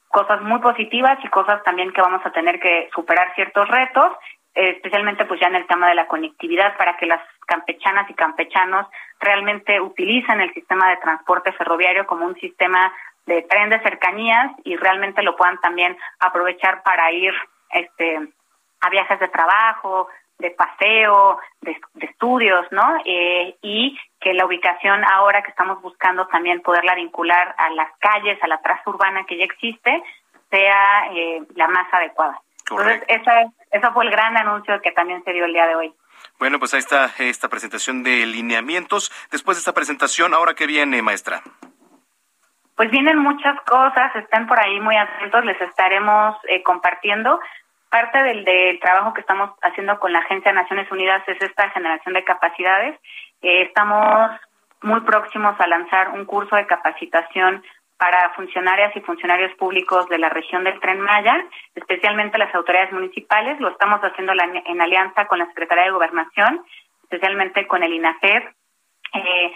cosas muy positivas y cosas también que vamos a tener que superar ciertos retos, especialmente pues ya en el tema de la conectividad para que las campechanas y campechanos realmente utilizan el sistema de transporte ferroviario como un sistema de tren de cercanías y realmente lo puedan también aprovechar para ir este a viajes de trabajo, de paseo, de, estudios, ¿no? Eh, y que la ubicación ahora que estamos buscando también poderla vincular a las calles, a la traza urbana que ya existe, sea eh, la más adecuada. Entonces, esa, ese fue el gran anuncio que también se dio el día de hoy. Bueno, pues ahí está esta presentación de lineamientos. Después de esta presentación, ¿ahora qué viene, maestra? Pues vienen muchas cosas, están por ahí muy atentos, les estaremos eh, compartiendo. Parte del, del, trabajo que estamos haciendo con la Agencia de Naciones Unidas es esta generación de capacidades. Eh, estamos muy próximos a lanzar un curso de capacitación para funcionarias y funcionarios públicos de la región del Tren Maya, especialmente las autoridades municipales. Lo estamos haciendo en alianza con la Secretaría de Gobernación, especialmente con el INAFER, eh,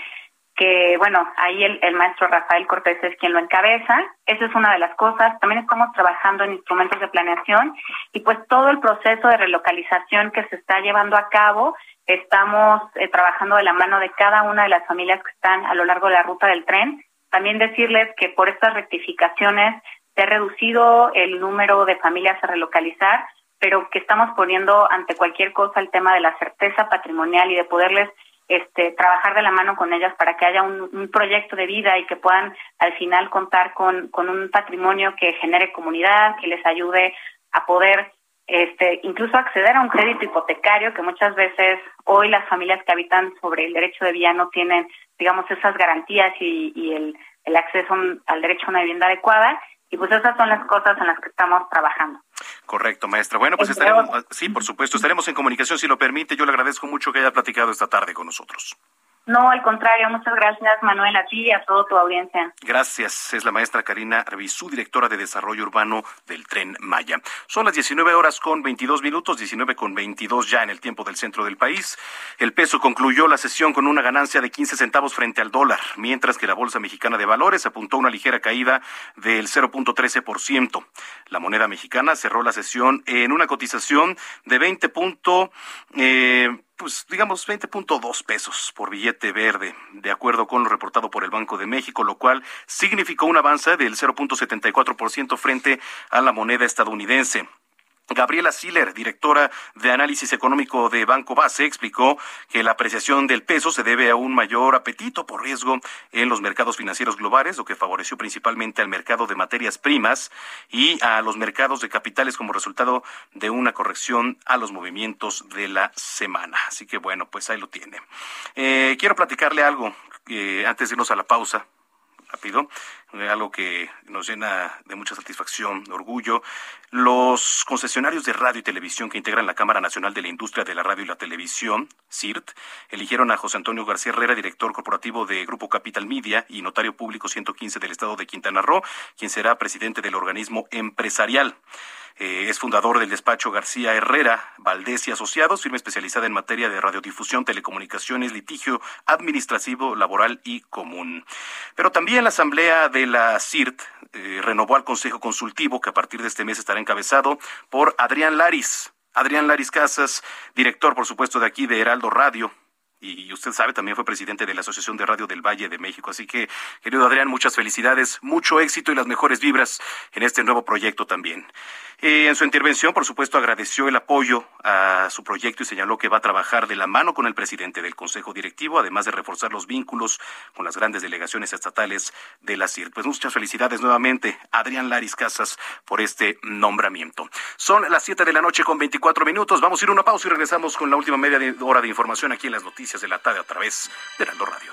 que bueno, ahí el, el, maestro Rafael Cortés es quien lo encabeza. Esa es una de las cosas. También estamos trabajando en instrumentos de planeación y pues todo el proceso de relocalización que se está llevando a cabo. Estamos eh, trabajando de la mano de cada una de las familias que están a lo largo de la ruta del tren también decirles que por estas rectificaciones se ha reducido el número de familias a relocalizar, pero que estamos poniendo ante cualquier cosa el tema de la certeza patrimonial y de poderles este, trabajar de la mano con ellas para que haya un, proyecto de vida y que puedan al final contar con, con un patrimonio que genere comunidad, que les ayude a poder este, incluso acceder a un crédito hipotecario que muchas veces hoy las familias que habitan sobre el derecho de vía no tienen, digamos, esas garantías y, el, el acceso al derecho a una vivienda adecuada. Y pues esas son las cosas en las que estamos trabajando. Correcto, maestra. Bueno, pues estaremos, sí, por supuesto, estaremos en comunicación si lo permite. Yo le agradezco mucho que haya platicado esta tarde con nosotros. No, al contrario, muchas gracias Manuel, a ti y a toda tu audiencia. Gracias, es la maestra Karina Arbizu, directora de Desarrollo Urbano del Tren Maya. Son las 19 horas con 22 minutos, 19 con 22 ya en el tiempo del centro del país. El peso concluyó la sesión con una ganancia de 15 centavos frente al dólar, mientras que la Bolsa Mexicana de Valores apuntó una ligera caída del 0.13%. La moneda mexicana cerró la sesión en una cotización de 20. Eh, pues digamos 20.2 pesos por billete verde, de acuerdo con lo reportado por el Banco de México, lo cual significó un avance del 0.74% frente a la moneda estadounidense. Gabriela Siller, directora de análisis económico de Banco Base, explicó que la apreciación del peso se debe a un mayor apetito por riesgo en los mercados financieros globales, lo que favoreció principalmente al mercado de materias primas y a los mercados de capitales como resultado de una corrección a los movimientos de la semana. Así que bueno, pues ahí lo tiene. Eh, quiero platicarle algo eh, antes de irnos a la pausa rápido, algo que nos llena de mucha satisfacción, orgullo. Los concesionarios de radio y televisión que integran la Cámara Nacional de la Industria de la Radio y la Televisión, CIRT, eligieron a José Antonio García Herrera, director corporativo de Grupo Capital Media y notario público 115 del Estado de Quintana Roo, quien será presidente del organismo empresarial. Eh, es fundador del despacho García Herrera, Valdés y Asociados, firma especializada en materia de radiodifusión, telecomunicaciones, litigio administrativo, laboral y común. Pero también la Asamblea de la CIRT eh, renovó al Consejo Consultivo, que a partir de este mes estará encabezado por Adrián Laris. Adrián Laris Casas, director, por supuesto, de aquí de Heraldo Radio, y usted sabe, también fue presidente de la Asociación de Radio del Valle de México. Así que, querido Adrián, muchas felicidades, mucho éxito y las mejores vibras en este nuevo proyecto también. Eh, en su intervención, por supuesto, agradeció el apoyo a su proyecto y señaló que va a trabajar de la mano con el presidente del Consejo Directivo, además de reforzar los vínculos con las grandes delegaciones estatales de la CIR. Pues muchas felicidades nuevamente, Adrián Laris Casas, por este nombramiento. Son las 7 de la noche con 24 minutos. Vamos a ir a una pausa y regresamos con la última media hora de información aquí en las noticias de la tarde a través de Heraldo Radio.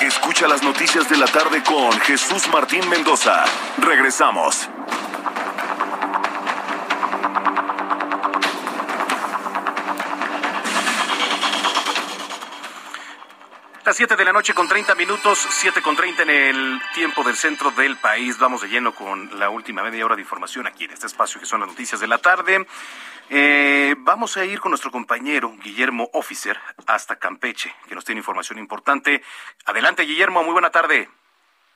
Escucha las noticias de la tarde con Jesús Martín Mendoza. Regresamos. Las 7 de la noche con 30 minutos, 7 con 30 en el tiempo del centro del país. Vamos de lleno con la última media hora de información aquí en este espacio que son las noticias de la tarde. Eh, vamos a ir con nuestro compañero Guillermo Officer hasta Campeche, que nos tiene información importante. Adelante, Guillermo, muy buena tarde.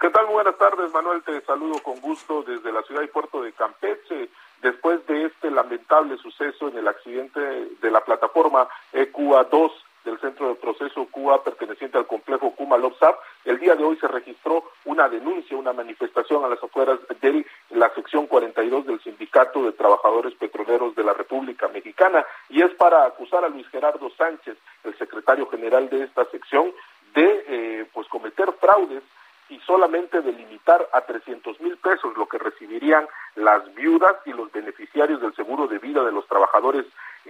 ¿Qué tal? Muy buenas tardes, Manuel. Te saludo con gusto desde la ciudad y puerto de Campeche. Después de este lamentable suceso en el accidente de la plataforma EQA 2 del Centro de Proceso Cuba perteneciente al complejo Kuma Lopsap. El día de hoy se registró una denuncia, una manifestación a las afueras de la sección 42 del Sindicato de Trabajadores Petroleros de la República Mexicana y es para acusar a Luis Gerardo Sánchez, el secretario general de esta sección, de eh, pues cometer fraudes y solamente de limitar a 300 mil pesos lo que recibirían las viudas y los beneficiarios del seguro de vida de los trabajadores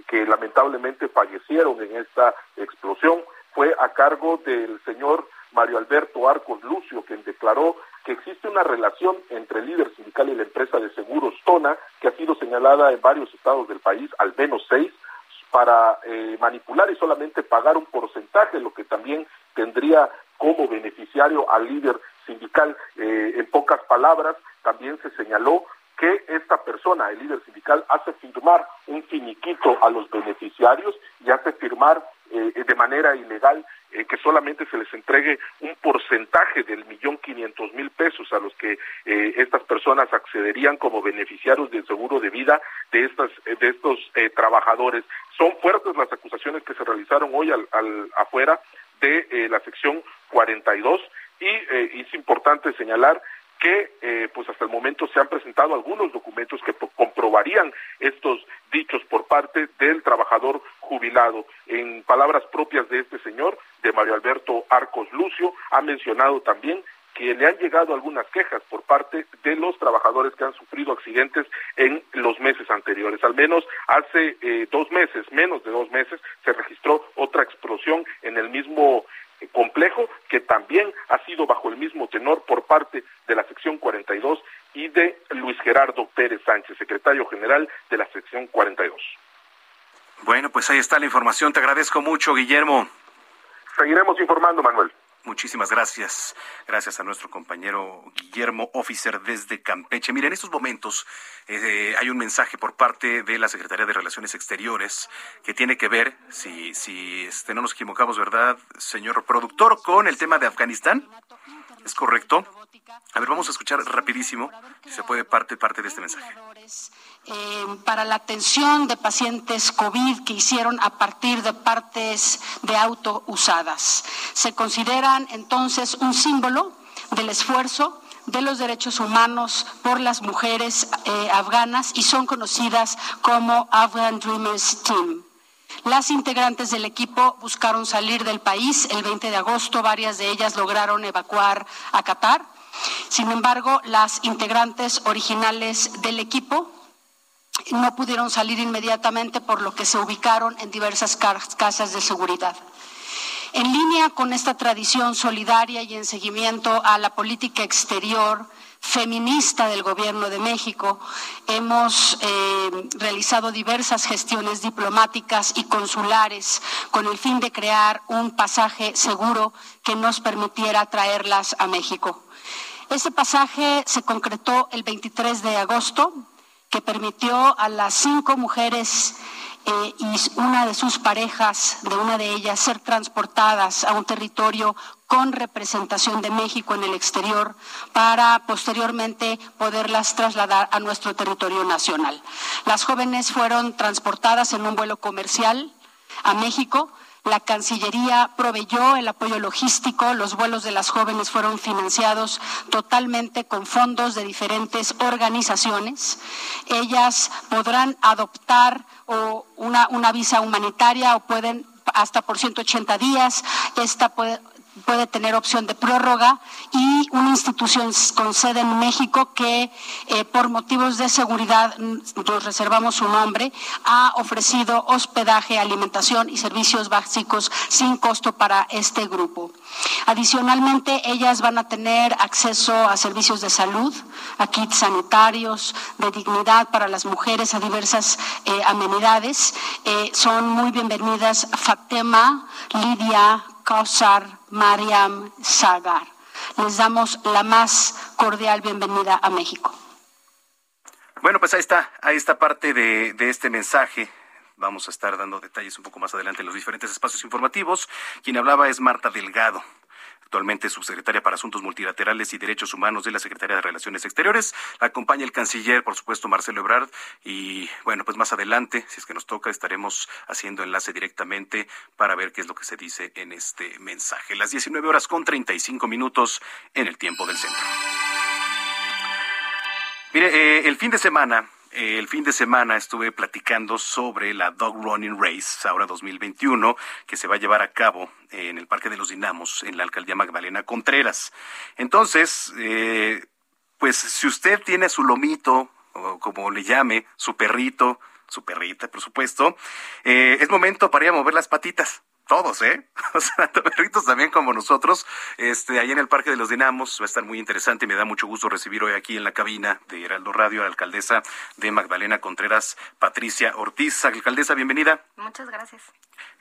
que lamentablemente fallecieron en esta explosión. Fue a cargo del señor Mario Alberto Arcos Lucio, quien declaró que existe una relación entre el líder sindical y la empresa de seguros Tona, que ha sido señalada en varios estados del país, al menos seis, para eh, manipular y solamente pagar un porcentaje, lo que también tendría como beneficiario al líder sindical. Eh, en pocas palabras, también se señaló que esta persona, el líder sindical, hace firmar un finiquito a los beneficiarios y hace firmar eh, de manera ilegal eh, que solamente se les entregue un porcentaje del millón quinientos mil pesos a los que eh, estas personas accederían como beneficiarios del seguro de vida de estas de estos trabajadores. Son fuertes las acusaciones que se realizaron hoy al, al afuera de la sección 42 y es importante señalar que eh, pues hasta el momento se han presentado algunos documentos que comprobarían estos dichos por parte del trabajador jubilado. En palabras propias de este señor, de Mario Alberto Arcos Lucio, ha mencionado también que le han llegado algunas quejas por parte de los trabajadores que han sufrido accidentes en los meses anteriores. Al menos hace eh, dos meses, menos de dos meses, se registró otra explosión en el mismo complejo que también ha sido bajo el mismo tenor por parte de la sección 42 y de Luis Gerardo Pérez Sánchez, secretario general de la sección 42. Bueno, pues ahí está la información. Te agradezco mucho, Guillermo. Seguiremos informando, Manuel. Muchísimas gracias. Gracias a nuestro compañero Guillermo Officer desde Campeche. Mira, en estos momentos eh, hay un mensaje por parte de la Secretaría de Relaciones Exteriores que tiene que ver, si, si este, no nos equivocamos, ¿verdad, señor productor, con el tema de Afganistán? ¿Es correcto? A ver, vamos a escuchar rapidísimo, si se puede, parte, parte de este mensaje. Eh, para la atención de pacientes COVID que hicieron a partir de partes de auto usadas. Se consideran entonces un símbolo del esfuerzo de los derechos humanos por las mujeres eh, afganas y son conocidas como Afghan Dreamers Team. Las integrantes del equipo buscaron salir del país el 20 de agosto, varias de ellas lograron evacuar a Qatar. Sin embargo, las integrantes originales del equipo no pudieron salir inmediatamente, por lo que se ubicaron en diversas casas de seguridad. En línea con esta tradición solidaria y en seguimiento a la política exterior feminista del Gobierno de México, hemos eh, realizado diversas gestiones diplomáticas y consulares con el fin de crear un pasaje seguro que nos permitiera traerlas a México. Ese pasaje se concretó el 23 de agosto que permitió a las cinco mujeres eh, y una de sus parejas, de una de ellas, ser transportadas a un territorio con representación de México en el exterior para posteriormente poderlas trasladar a nuestro territorio nacional. Las jóvenes fueron transportadas en un vuelo comercial a México la Cancillería proveyó el apoyo logístico, los vuelos de las jóvenes fueron financiados totalmente con fondos de diferentes organizaciones. Ellas podrán adoptar una, visa humanitaria o pueden hasta por 180 días. Esta puede, puede tener opción de prórroga y una institución con sede en México que eh, por motivos de seguridad nos reservamos su nombre ha ofrecido hospedaje, alimentación y servicios básicos sin costo para este grupo. Adicionalmente, ellas van a tener acceso a servicios de salud, a kits sanitarios, de dignidad para las mujeres, a diversas eh, amenidades. Eh, son muy bienvenidas Fatema, Lidia, Kausar, Mariam, Sagar. Les damos la más cordial bienvenida a México. Bueno, pues ahí está, ahí está parte de, de este mensaje vamos a estar dando detalles un poco más adelante en los diferentes espacios informativos. Quien hablaba es Marta Delgado actualmente subsecretaria para Asuntos Multilaterales y Derechos Humanos de la Secretaría de Relaciones Exteriores. La acompaña el canciller, por supuesto, Marcelo Ebrard. Y bueno, pues más adelante, si es que nos toca, estaremos haciendo enlace directamente para ver qué es lo que se dice en este mensaje. Las 19 horas con 35 minutos en el tiempo del centro. Mire, eh, el fin de semana el fin de semana estuve platicando sobre la Dog Running Race, ahora 2021, que se va a llevar a cabo en el Parque de los Dinamos, en la alcaldía Magdalena Contreras. Entonces, eh, pues si usted tiene su lomito, o como le llame, su perrito, su perrita, por supuesto, eh, es momento para ir a mover las patitas todos, ¿eh? O sea, perritos también como nosotros. Este, ahí en el Parque de los Dinamos va a estar muy interesante. Me da mucho gusto recibir hoy aquí en la cabina de Heraldo Radio a la alcaldesa de Magdalena Contreras, Patricia Ortiz. Alcaldesa, bienvenida. Muchas gracias.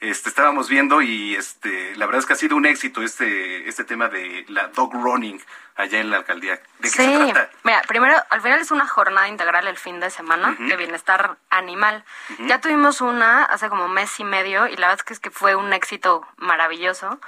Este, estábamos viendo y este, la verdad es que ha sido un éxito este, este tema de la dog running allá en la alcaldía. ¿De qué sí. se trata? Mira, primero, al final es una jornada integral el fin de semana de bienestar animal. Ya tuvimos una hace como mes y medio y la verdad es que, es que fue un éxito maravilloso.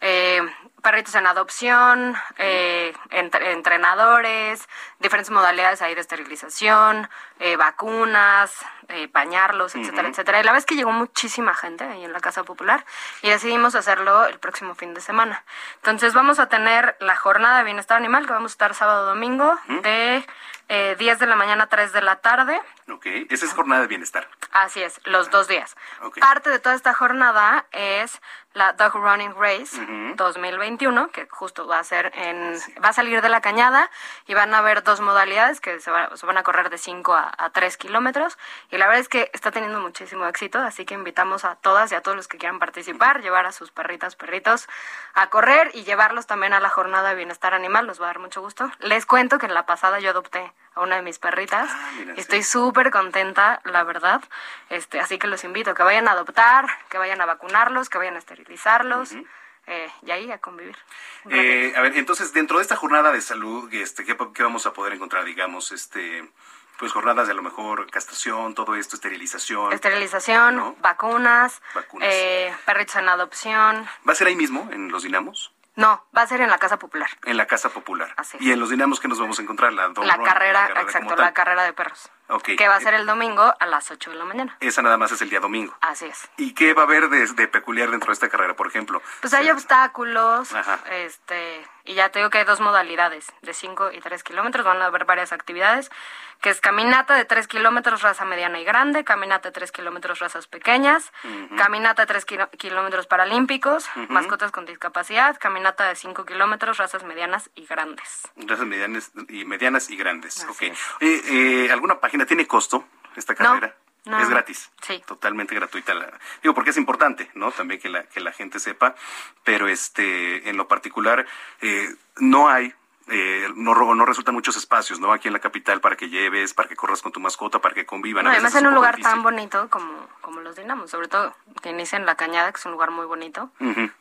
Eh, perritos en adopción, eh, entrenadores, diferentes modalidades ahí de esterilización, eh, vacunas, eh, bañarlos, etcétera, etcétera. Y la vez que llegó muchísima gente ahí en la Casa Popular y decidimos hacerlo el próximo fin de semana. Entonces vamos a tener la jornada de bienestar animal que vamos a estar sábado domingo de eh, 10 de la mañana a 3 de la tarde. Ok, esa es jornada de bienestar. Así es, los dos días. Parte de toda esta jornada es la Dog Running Race 2021, que justo va a ser en, va a salir de la cañada y van a haber dos modalidades que se, va- se van a correr de 5 a, a 3 kilómetros. Y la verdad es que está teniendo muchísimo éxito, así que invitamos a todas y a todos los que quieran participar, llevar a sus perritas, perritos a correr y llevarlos también a la jornada de bienestar animal, nos va a dar mucho gusto. Les cuento que en la pasada yo adopté a una de mis perritas y estoy súper contenta, la verdad. Este, así que los invito que vayan a adoptar, que vayan a vacunarlos, que vayan a esterilizarlos eh, y ahí a convivir. Eh, a ver, entonces, dentro de esta jornada de salud, este, ¿qué, qué vamos a poder encontrar, digamos, este, pues jornadas de a lo mejor castración, todo esto, esterilización? Esterilización, vacunas, Vacunas. eh, perritos en adopción. ¿Va a ser ahí mismo, en los dinamos? No, va a ser en la casa popular. En la Casa Popular. Y en los dinamos, ¿qué nos vamos a encontrar? La, La carrera, exacto, la carrera de perros. Ok. Que va a Eh, ser el domingo a las 8 de la mañana. Esa nada más es el día domingo. Así es. ¿Y qué va a haber de, de peculiar dentro de esta carrera, por ejemplo? Pues hay obstáculos, Ajá. este, y ya te digo que hay dos modalidades, de 5 y 3 kilómetros, van a haber varias actividades, que es caminata de 3 kilómetros, raza mediana y grande, caminata de 3 kilómetros, razas pequeñas, caminata de 3 kilo- kilómetros paralímpicos, mascotas con discapacidad, caminata de 5 kilómetros, razas medianas y grandes. Razas medianas y, medianas y grandes. ok. Eh, eh, ¿Alguna página tiene costo esta carrera? no. Es gratis. Sí. Totalmente gratuita. la- digo, porque es importante, ¿no? También que la, que la gente sepa. Pero este, en lo particular, eh, no hay. Eh, no, no resultan muchos espacios, ¿no? Aquí en la capital para que lleves, para que corras con tu mascota, para que convivan. No, además en un lugar difícil. tan bonito como, como los dinamos, sobre todo que inicia en la cañada, que es un lugar muy bonito.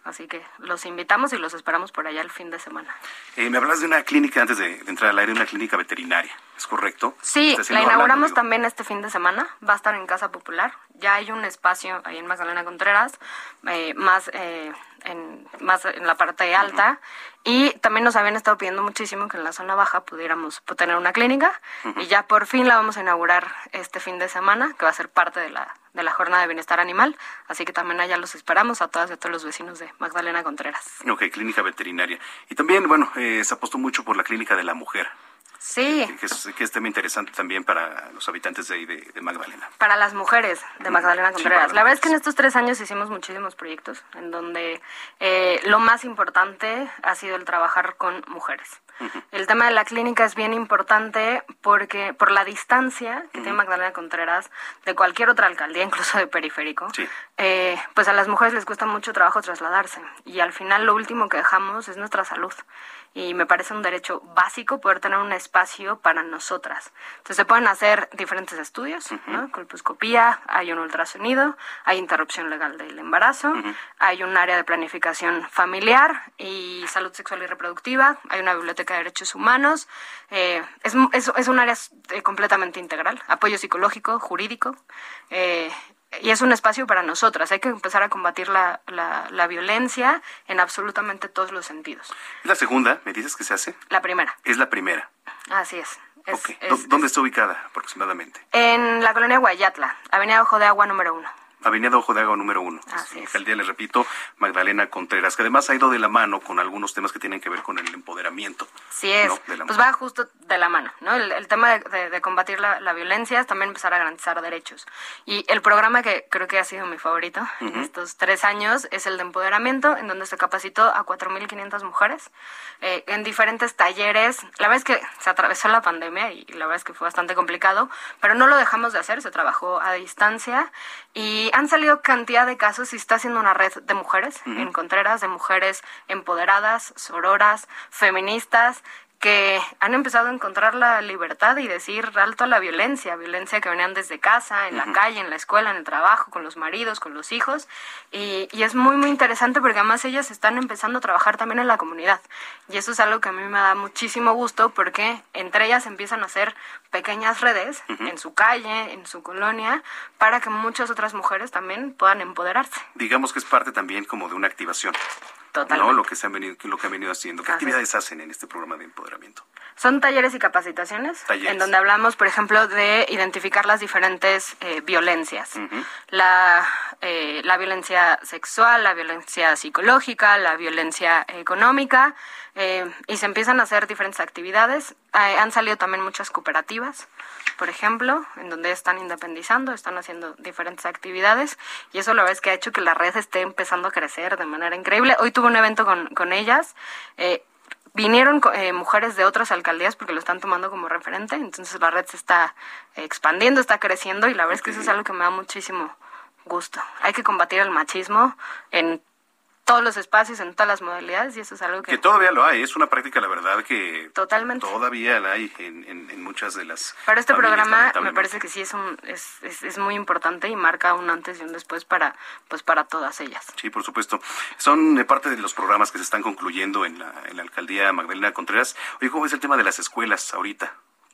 Así que los invitamos y los esperamos por allá el fin de semana. Eh, me hablas de una clínica antes de, de entrar al aire, una clínica veterinaria, ¿es correcto? Sí, la inauguramos hablando, también este fin de semana. Va a estar en Casa Popular. Ya hay un espacio ahí en Magdalena Contreras, eh, más, eh, en, más en la parte alta. Y también nos habían estado pidiendo muchísimo que en la zona baja pudiéramos pu- tener una clínica. Y ya por fin la vamos a inaugurar este fin de semana, que va a ser parte de la, de la jornada de bienestar animal. Así que también allá los esperamos a todas y a todos los vecinos de Magdalena Contreras. Ok, clínica veterinaria. Y también, bueno, eh, se apostó mucho por la clínica de la mujer, Sí, que es, que es tema interesante también para los habitantes de ahí de, de Magdalena. para las mujeres de Magdalena Sí, Contreras. la verdad es que en estos tres años hicimos muchísimos proyectos en donde eh, lo más importante ha sido el trabajar con mujeres. El tema de la clínica es bien importante porque por la distancia que tiene Magdalena Contreras de cualquier otra alcaldía, incluso de periférico, eh, pues a las mujeres les cuesta mucho trabajo trasladarse. Y al final lo último que dejamos es nuestra salud. Y me parece un derecho básico poder tener un espacio para nosotras. Entonces se pueden hacer diferentes estudios, ¿no? Colposcopía, hay un ultrasonido, hay interrupción legal del embarazo, hay un área de planificación familiar y salud sexual y reproductiva, hay una biblioteca de derechos humanos, eh, es, es, es un área eh, completamente integral, apoyo psicológico, jurídico, eh, y es un espacio para nosotras. Hay que empezar a combatir la, la, la violencia en absolutamente todos los sentidos. ¿Es la segunda? ¿Me dices que se hace? La primera, Es la primera. así es. Es- Ok. es- ¿Dó- ¿Dónde está ubicada aproximadamente? en la colonia Guayatla, Avenida Ojo de Agua número uno. Avenida Ojo de Agua número uno. Así es. Alcaldía, les repito, Magdalena Contreras, que además ha ido de la mano con algunos temas que tienen que ver con el empoderamiento. Sí es, ¿no? de la pues va justo de la mano, ¿no? El, el tema de, de- de combatir la, la violencia es también empezar a garantizar derechos. Y el programa que creo que ha sido mi favorito en Ujú. estos tres años es el de empoderamiento, en donde se capacitó a 4.500 mujeres eh, en diferentes talleres. La verdad es que se atravesó la pandemia y la verdad es que fue bastante complicado, pero no lo dejamos de hacer, se trabajó a distancia y han salido cantidad de casos y está haciendo una red de mujeres Ujú. en Contreras, de mujeres empoderadas, sororas, feministas, que han empezado a encontrar la libertad y decir alto a la violencia, violencia que venían desde casa, en la calle, en la escuela, en el trabajo, con los maridos, con los hijos. Y, y es muy, muy interesante porque además ellas están empezando a trabajar también en la comunidad. Y eso es algo que a mí me da muchísimo gusto porque entre ellas empiezan a hacer pequeñas redes en su calle, en su colonia, para que muchas otras mujeres también puedan empoderarse. Digamos que es parte también como de una activación. ¿No? Lo que se han venido, lo que han venido haciendo. ¿Qué actividades hacen en este programa de empoderamiento? Son talleres y capacitaciones en donde hablamos, por ejemplo, de identificar las diferentes eh, violencias. la, eh, la violencia sexual, la violencia psicológica, la violencia económica, eh, y se empiezan a hacer diferentes actividades. han salido también muchas cooperativas, por ejemplo, en donde están independizando, están haciendo diferentes actividades, y eso la verdad es que ha hecho que la red esté empezando a crecer de manera increíble. Hoy tuve un evento con, con ellas vinieron eh, mujeres de otras alcaldías porque lo están tomando como referente, entonces la red se está expandiendo, está creciendo y la verdad es que eso es algo que me da muchísimo gusto. Hay que combatir el machismo en todos los espacios, en todas las modalidades, y eso es algo que... Que todavía lo hay, es una práctica, la verdad, que... Totalmente. Todavía la hay en, en, muchas de las... Pero este programa me parece que sí es, un, es, es, es, muy importante y marca un antes y un después para, pues, para todas ellas. Sí, por supuesto. Son parte de los programas que se están concluyendo en la, en la alcaldía Magdalena Contreras. Oye, ¿cómo es el tema de las escuelas ahorita?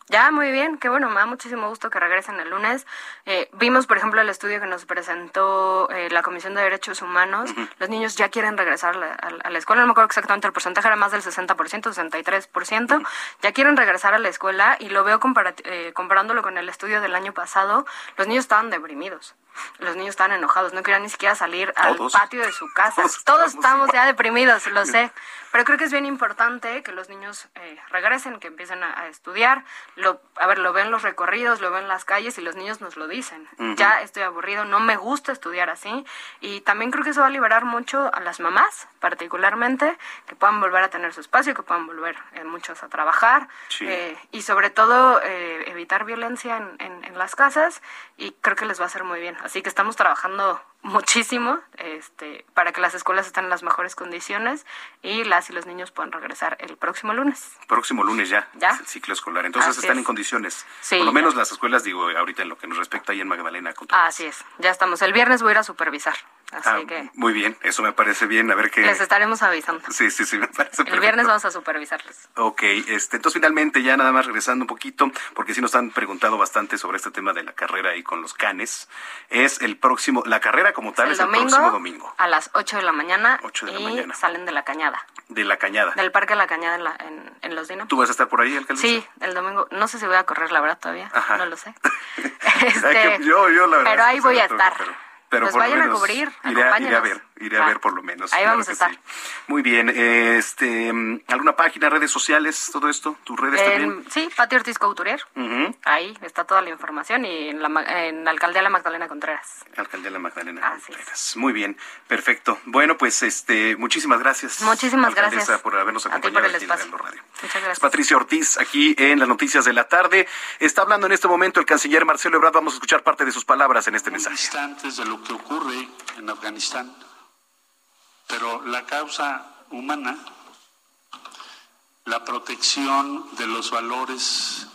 Ya, muy bien, qué bueno, me da muchísimo gusto que regresen el lunes. Eh, vimos, por ejemplo, el estudio que nos presentó eh, la Comisión de Derechos Humanos. Los niños ya quieren regresar a la, escuela, no me acuerdo exactamente el porcentaje, era más del 60%, 63%. Ya quieren regresar a la escuela y lo veo eh, comparándolo con el estudio del año pasado. Los niños estaban deprimidos los niños estaban enojados, no querían ni siquiera salir al patio de su casa. Todos, estamos ya deprimidos, lo sé. Pero creo que es bien importante que los niños eh, regresen, que empiecen a, estudiar. Lo, a ver, lo ven los recorridos, lo ven las calles y los niños nos lo dicen. Ya estoy aburrido, no me gusta estudiar así. Y también creo que eso va a liberar mucho a las mamás, particularmente, que puedan volver a tener su espacio, que puedan volver eh, muchos a trabajar. Eh, y sobre todo, evitar violencia en, en las casas. Y creo que les va a hacer muy bien. Así que estamos trabajando muchísimo este, para que las escuelas estén en las mejores condiciones y las y los niños puedan regresar el próximo lunes. Próximo lunes ya, ¿Ya? el ciclo escolar. Entonces están en condiciones. Sí, Por lo menos las escuelas, digo, ahorita en lo que nos respecta ahí en Magdalena. Así es, ya estamos. El viernes voy a ir a supervisar. Así ah, que muy bien, eso me parece bien. A ver qué. Les estaremos avisando. Sí, sí, sí, me parece El viernes vamos a supervisarles. Ok, este, entonces finalmente ya nada más regresando un poquito, porque sí nos han preguntado bastante sobre este tema de la carrera ahí con los canes. Es el próximo, la carrera como tal es el próximo domingo. A las 8 de la mañana. 8 de la y mañana. Salen de la cañada. De la cañada. Del Parque de la Cañada en, en, Los Dinos. ¿Tú vas a estar por ahí, alcalde? Sí, el domingo. No sé si voy a correr, la verdad, todavía. No lo sé. este, yo, yo, la verdad. Pero ahí voy a estar. Pero Nos vayan a cubrir. Iré, a ver, iré a ver por lo menos. Ahí vamos a estar. Muy bien. Este, ¿Alguna página, redes sociales, todo esto? ¿Tus redes también? Sí, Patio Ortiz Couturier. Ahí está toda la información y en la, en la Alcaldía La Magdalena Contreras. Alcaldía La Magdalena Contreras. Muy bien, perfecto. Bueno, pues este, muchísimas gracias. Muchísimas gracias. por habernos acompañado aquí en Radio. Muchas gracias. Patricia Ortiz, aquí en las noticias de la tarde. Está hablando en este momento el canciller Marcelo Ebrard. Vamos a escuchar parte de sus palabras en este mensaje. Instantes de lo que ocurre en Afganistán pero la causa humana, la protección de los valores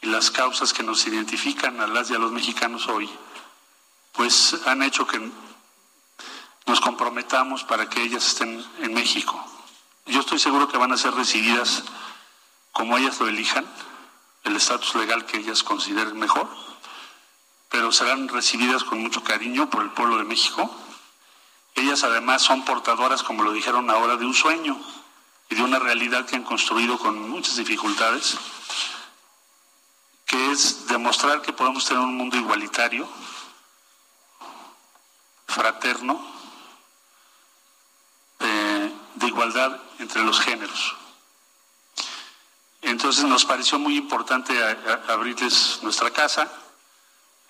y las causas que nos identifican a las y a los mexicanos hoy, pues han hecho que nos comprometamos para que ellas estén en México. Yo estoy seguro que van a ser recibidas como ellas lo elijan, el estatus legal que ellas consideren mejor, pero serán recibidas con mucho cariño por el pueblo de México ellas además son portadoras, como lo dijeron ahora, de un sueño y de una realidad que han construido con muchas dificultades, que es demostrar que podemos tener un mundo igualitario, fraterno, eh, de igualdad entre los géneros. Entonces nos pareció muy importante abrirles nuestra casa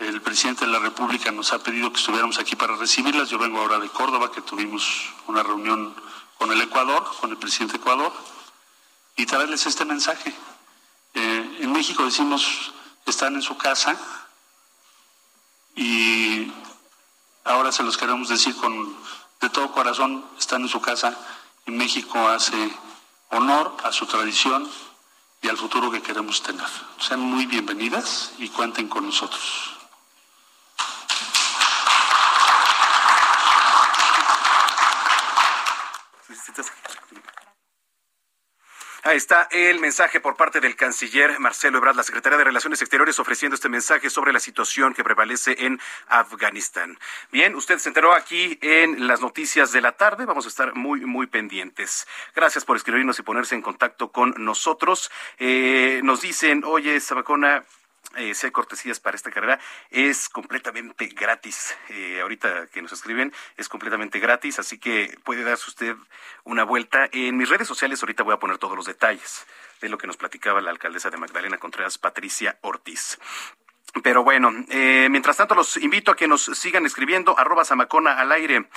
el presidente de la República nos ha pedido que estuviéramos aquí para recibirlas. Yo vengo ahora de Córdoba, que tuvimos una reunión con el Ecuador, con el presidente de Ecuador, y traerles este mensaje. Eh, en México decimos, están en su casa y ahora se los queremos decir con de todo corazón, están en su casa y México hace honor a su tradición y al futuro que queremos tener. Sean muy bienvenidas y cuenten con nosotros. Ahí está el mensaje por parte del canciller Marcelo Ebrard, la Secretaría de Relaciones Exteriores, ofreciendo este mensaje sobre la situación que prevalece en Afganistán. Bien, usted se enteró aquí en las noticias de la tarde. Vamos a estar muy, muy pendientes. Gracias por escribirnos y ponerse en contacto con nosotros. Eh, nos dicen, oye, Sabacona, eh, si hay cortesías para esta carrera, es completamente gratis. Eh, ahorita que nos escriben, es completamente gratis, así que puede darse usted una vuelta. En mis redes sociales ahorita voy a poner todos los detalles de lo que nos platicaba la alcaldesa de Magdalena Contreras, Patricia Ortiz. Pero bueno, eh, mientras tanto los invito a que nos sigan escribiendo arroba Samacona al aire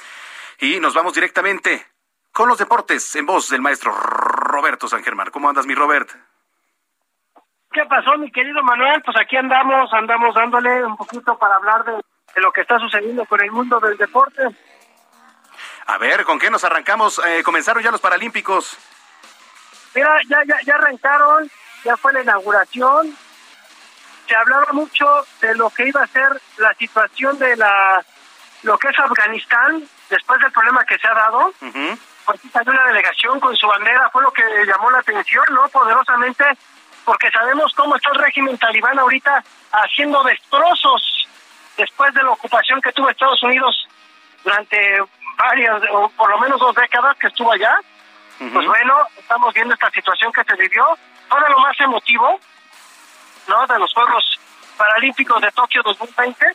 y nos vamos directamente con los deportes en voz del maestro Roberto San Germán. ¿Cómo andas, mi Robert? ¿Qué pasó, mi querido Manuel? Pues aquí andamos, andamos dándole un poquito para hablar de, lo que está sucediendo con el mundo del deporte. A ver, ¿con qué nos arrancamos? Eh, comenzaron ya los Paralímpicos. Mira, ya, ya, ya arrancaron, ya fue la inauguración. Se hablaba mucho de lo que iba a ser la situación de la lo que es Afganistán después del problema que se ha dado. Porque hay una delegación con su bandera, fue lo que llamó la atención, ¿no? Poderosamente porque sabemos cómo está el régimen talibán ahorita haciendo destrozos después de la ocupación que tuvo Estados Unidos durante varias, o por lo menos dos décadas que estuvo allá. Pues bueno, estamos viendo esta situación que se vivió. Fue lo más emotivo, ¿no? De los Juegos Paralímpicos de Tokio 2020,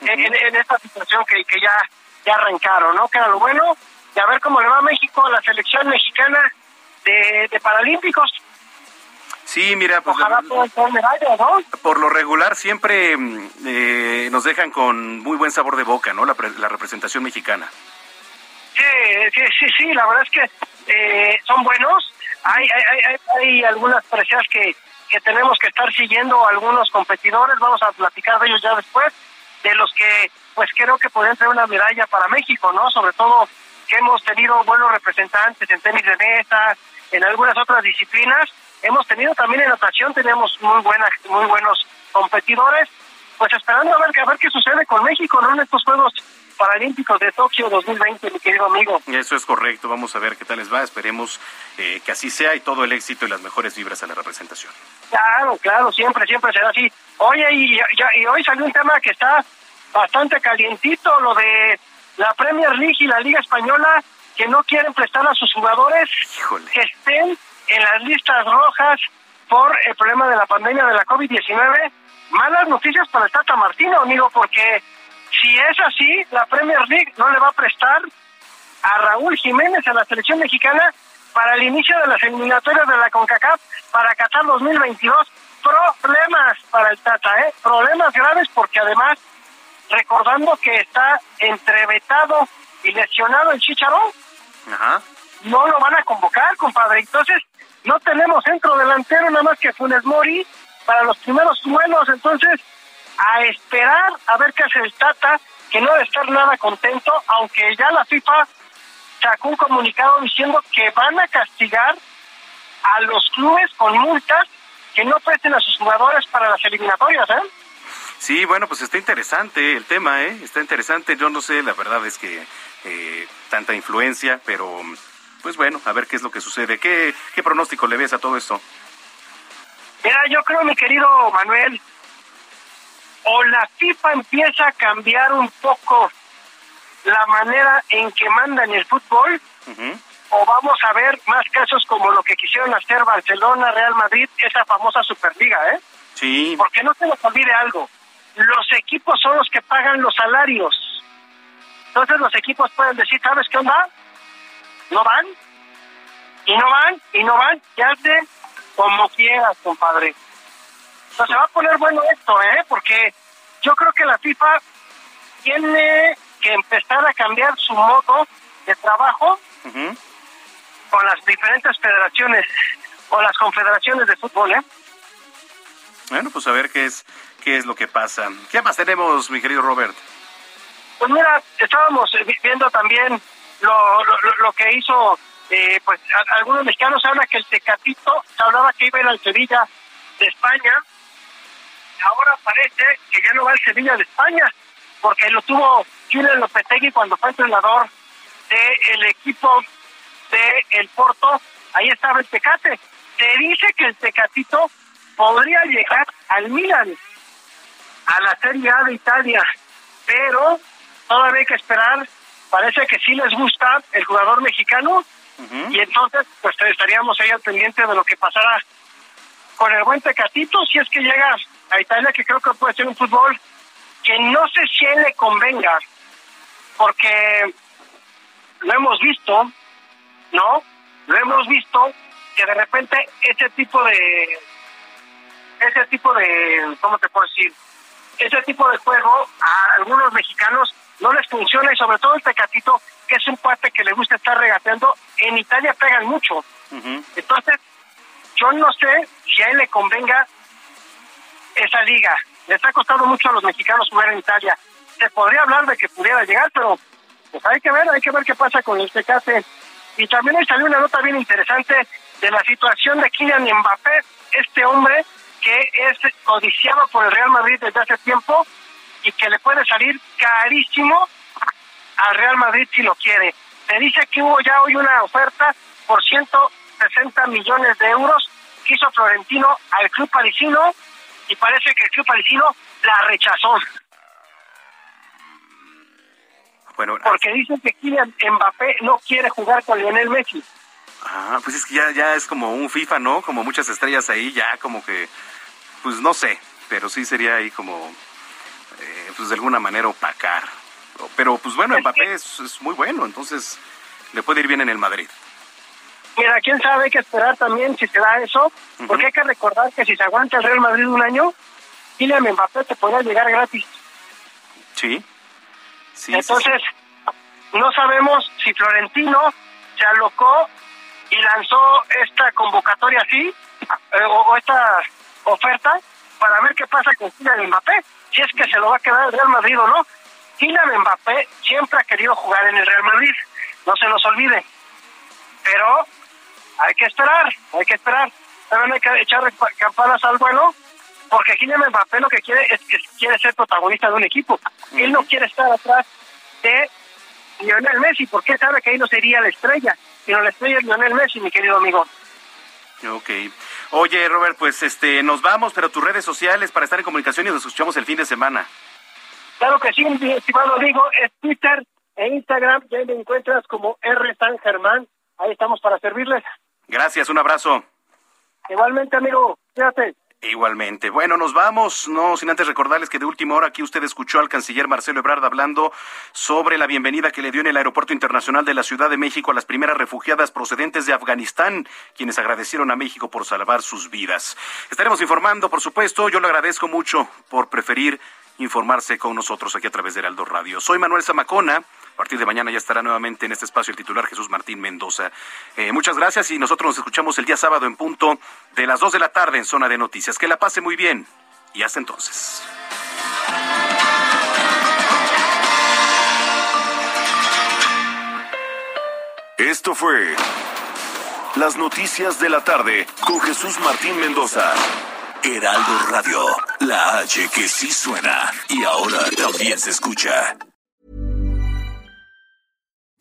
en, esta situación que, que ya, ya arrancaron, ¿no? Que era lo bueno. Y a ver cómo le va a México, a la selección mexicana de, de Paralímpicos Sí, mira, pues, por lo regular siempre mm, eh, nos dejan con muy buen sabor de boca, ¿no? La, representación mexicana. Sí, sí, sí, sí, la verdad es que eh, son buenos. Hay, hay, hay, algunas preseas que, que tenemos que estar siguiendo algunos competidores, vamos a platicar de ellos ya después, de los que pues creo que podrían tener una medalla para México, ¿no? Sobre todo que hemos tenido buenos representantes en tenis de mesa, en algunas otras disciplinas, hemos tenido también en natación, tenemos muy buenas, muy buenos competidores, pues esperando a ver, a ver qué sucede con México ¿no? en estos Juegos Paralímpicos de Tokio 2020, mi querido amigo. Eso es correcto, vamos a ver qué tal les va, esperemos eh, que así sea y todo el éxito y las mejores vibras a la representación. Claro, claro, siempre, siempre será así. Oye, y, y hoy salió un tema que está bastante calientito, lo de la Premier League y la Liga Española, que no quieren prestar a sus jugadores que estén en las listas rojas por el problema de la pandemia de la COVID-19. Malas noticias para el Tata Martino, amigo, porque si es así, la Premier League no le va a prestar a Raúl Jiménez a la selección mexicana para el inicio de las eliminatorias de la CONCACAF para Qatar 2022. Problemas para el Tata, ¿eh? Problemas graves porque además, recordando que está entrevetado y lesionado el Chicharón, no lo van a convocar, compadre. Entonces, no tenemos centro delantero nada más que Funes Mori para los primeros duelos, entonces a esperar a ver qué hace el Tata, que no debe estar nada contento, aunque ya la FIFA sacó un comunicado diciendo que van a castigar a los clubes con multas que no presten a sus jugadores para las eliminatorias, ¿eh? Sí, bueno, pues está interesante el tema, ¿eh? Está interesante. Yo no sé, la verdad es que eh, tanta influencia, pero pues bueno, a ver qué es lo que sucede. ¿Qué, qué pronóstico le ves a todo esto? Mira, yo creo, mi querido Manuel, o la FIFA empieza a cambiar un poco la manera en que manda en el fútbol, o vamos a ver más casos como lo que quisieron hacer Barcelona, Real Madrid, esa famosa Superliga, ¿eh? Sí. Porque no se nos olvide algo, los equipos son los que pagan los salarios. Entonces los equipos pueden decir, ¿sabes qué onda? No van, y no van, y no van, y hace como quieras, compadre. Entonces se va a poner bueno esto, ¿eh? Porque yo creo que la FIFA tiene que empezar a cambiar su modo de trabajo con las diferentes federaciones o las confederaciones de fútbol, ¿eh? Bueno, pues a ver qué es qué es lo que pasa. ¿Qué más tenemos, mi querido Robert? Pues mira, estábamos viendo también lo, lo, que hizo, eh, pues algunos mexicanos hablan que el Tecatito, se hablaba que iba a ir al Sevilla de España, ahora parece que ya no va al Sevilla de España, porque lo tuvo Julio Lopetegui cuando fue entrenador del equipo de el Porto, ahí estaba el Tecate, Se dice que el Tecatito podría llegar al Milan, a la Serie A de Italia, pero todavía hay que esperar. Parece que sí les gusta el jugador mexicano y entonces pues estaríamos ahí al pendiente de lo que pasará con el buen Tecatito si es que llega a Italia, que creo que puede ser un fútbol que no sé si a él le convenga, porque lo hemos visto, ¿no? Lo hemos visto que de repente ese tipo de ese tipo de ¿cómo te puedo decir? Ese tipo de juego a algunos mexicanos no les funciona y sobre todo el Tecatito, que es un cuate que le gusta estar regateando, en Italia pegan mucho. Entonces, yo no sé si a él le convenga esa liga. Le está costando mucho a los mexicanos jugar en Italia. Se podría hablar de que pudiera llegar, pero pues hay que ver, hay que ver qué pasa con el Tecate. Y también ahí salió una nota bien interesante de la situación de Kylian Mbappé, este hombre que es codiciado por el Real Madrid desde hace tiempo y que le puede salir carísimo al Real Madrid si lo quiere. Se dice que hubo ya hoy una oferta por 160 millones de euros que hizo Florentino al club parisino y parece que el club parisino la rechazó. Bueno, porque dicen que Kylian Mbappé no quiere jugar con Lionel Messi. Ah, pues es que ya, ya es como un FIFA, ¿no? Como muchas estrellas ahí, ya como que, pues no sé, pero sí sería ahí como, eh, pues de alguna manera opacar. Pero pues bueno, Mbappé es, es, muy bueno, entonces le puede ir bien en el Madrid. Mira, quién sabe, hay que esperar también si se da eso, porque hay que recordar que si se aguanta el Real Madrid un año, Kylian Mbappé te podrá llegar gratis. Sí. sí Entonces, no sabemos si Florentino se alocó y lanzó esta convocatoria así, eh, o, o, esta oferta, para ver qué pasa con Kylian Mbappé, si es que se lo va a quedar el Real Madrid o no. Kylian Mbappé siempre ha querido jugar en el Real Madrid, no se nos olvide. Pero hay que esperar, hay que esperar. También hay que echar campanas al vuelo, porque Kylian Mbappé lo que quiere es que quiere ser protagonista de un equipo. Él no quiere estar atrás de Lionel Messi, porque sabe que ahí no sería la estrella, sino la estrella es Lionel Messi, mi querido amigo. Ok. Oye, Robert, pues este, nos vamos, pero tus redes sociales para estar en comunicación y nos escuchamos el fin de semana. Claro que sí, mi estimado amigo, es Twitter e Instagram, ya me encuentras como R. San Germán. Ahí estamos para servirles. Gracias, un abrazo. Igualmente, amigo, fíjate. Igualmente. Bueno, nos vamos, no sin antes recordarles que de última hora aquí usted escuchó al canciller Marcelo Ebrard hablando sobre la bienvenida que le dio en el Aeropuerto Internacional de la Ciudad de México a las primeras refugiadas procedentes de Afganistán, quienes agradecieron a México por salvar sus vidas. Estaremos informando, por supuesto, yo le agradezco mucho por preferir informarse con nosotros aquí a través de Heraldo Radio. Soy Manuel Zamacona. A partir de mañana ya estará nuevamente en este espacio el titular Jesús Martín Mendoza. Eh, muchas gracias y nosotros nos escuchamos el día sábado en punto de las 2 de la tarde en Zona de Noticias. Que la pase muy bien y hasta entonces. Esto fue Las Noticias de la Tarde con Jesús Martín Mendoza. Heraldo Radio, la H que sí suena y ahora también se escucha.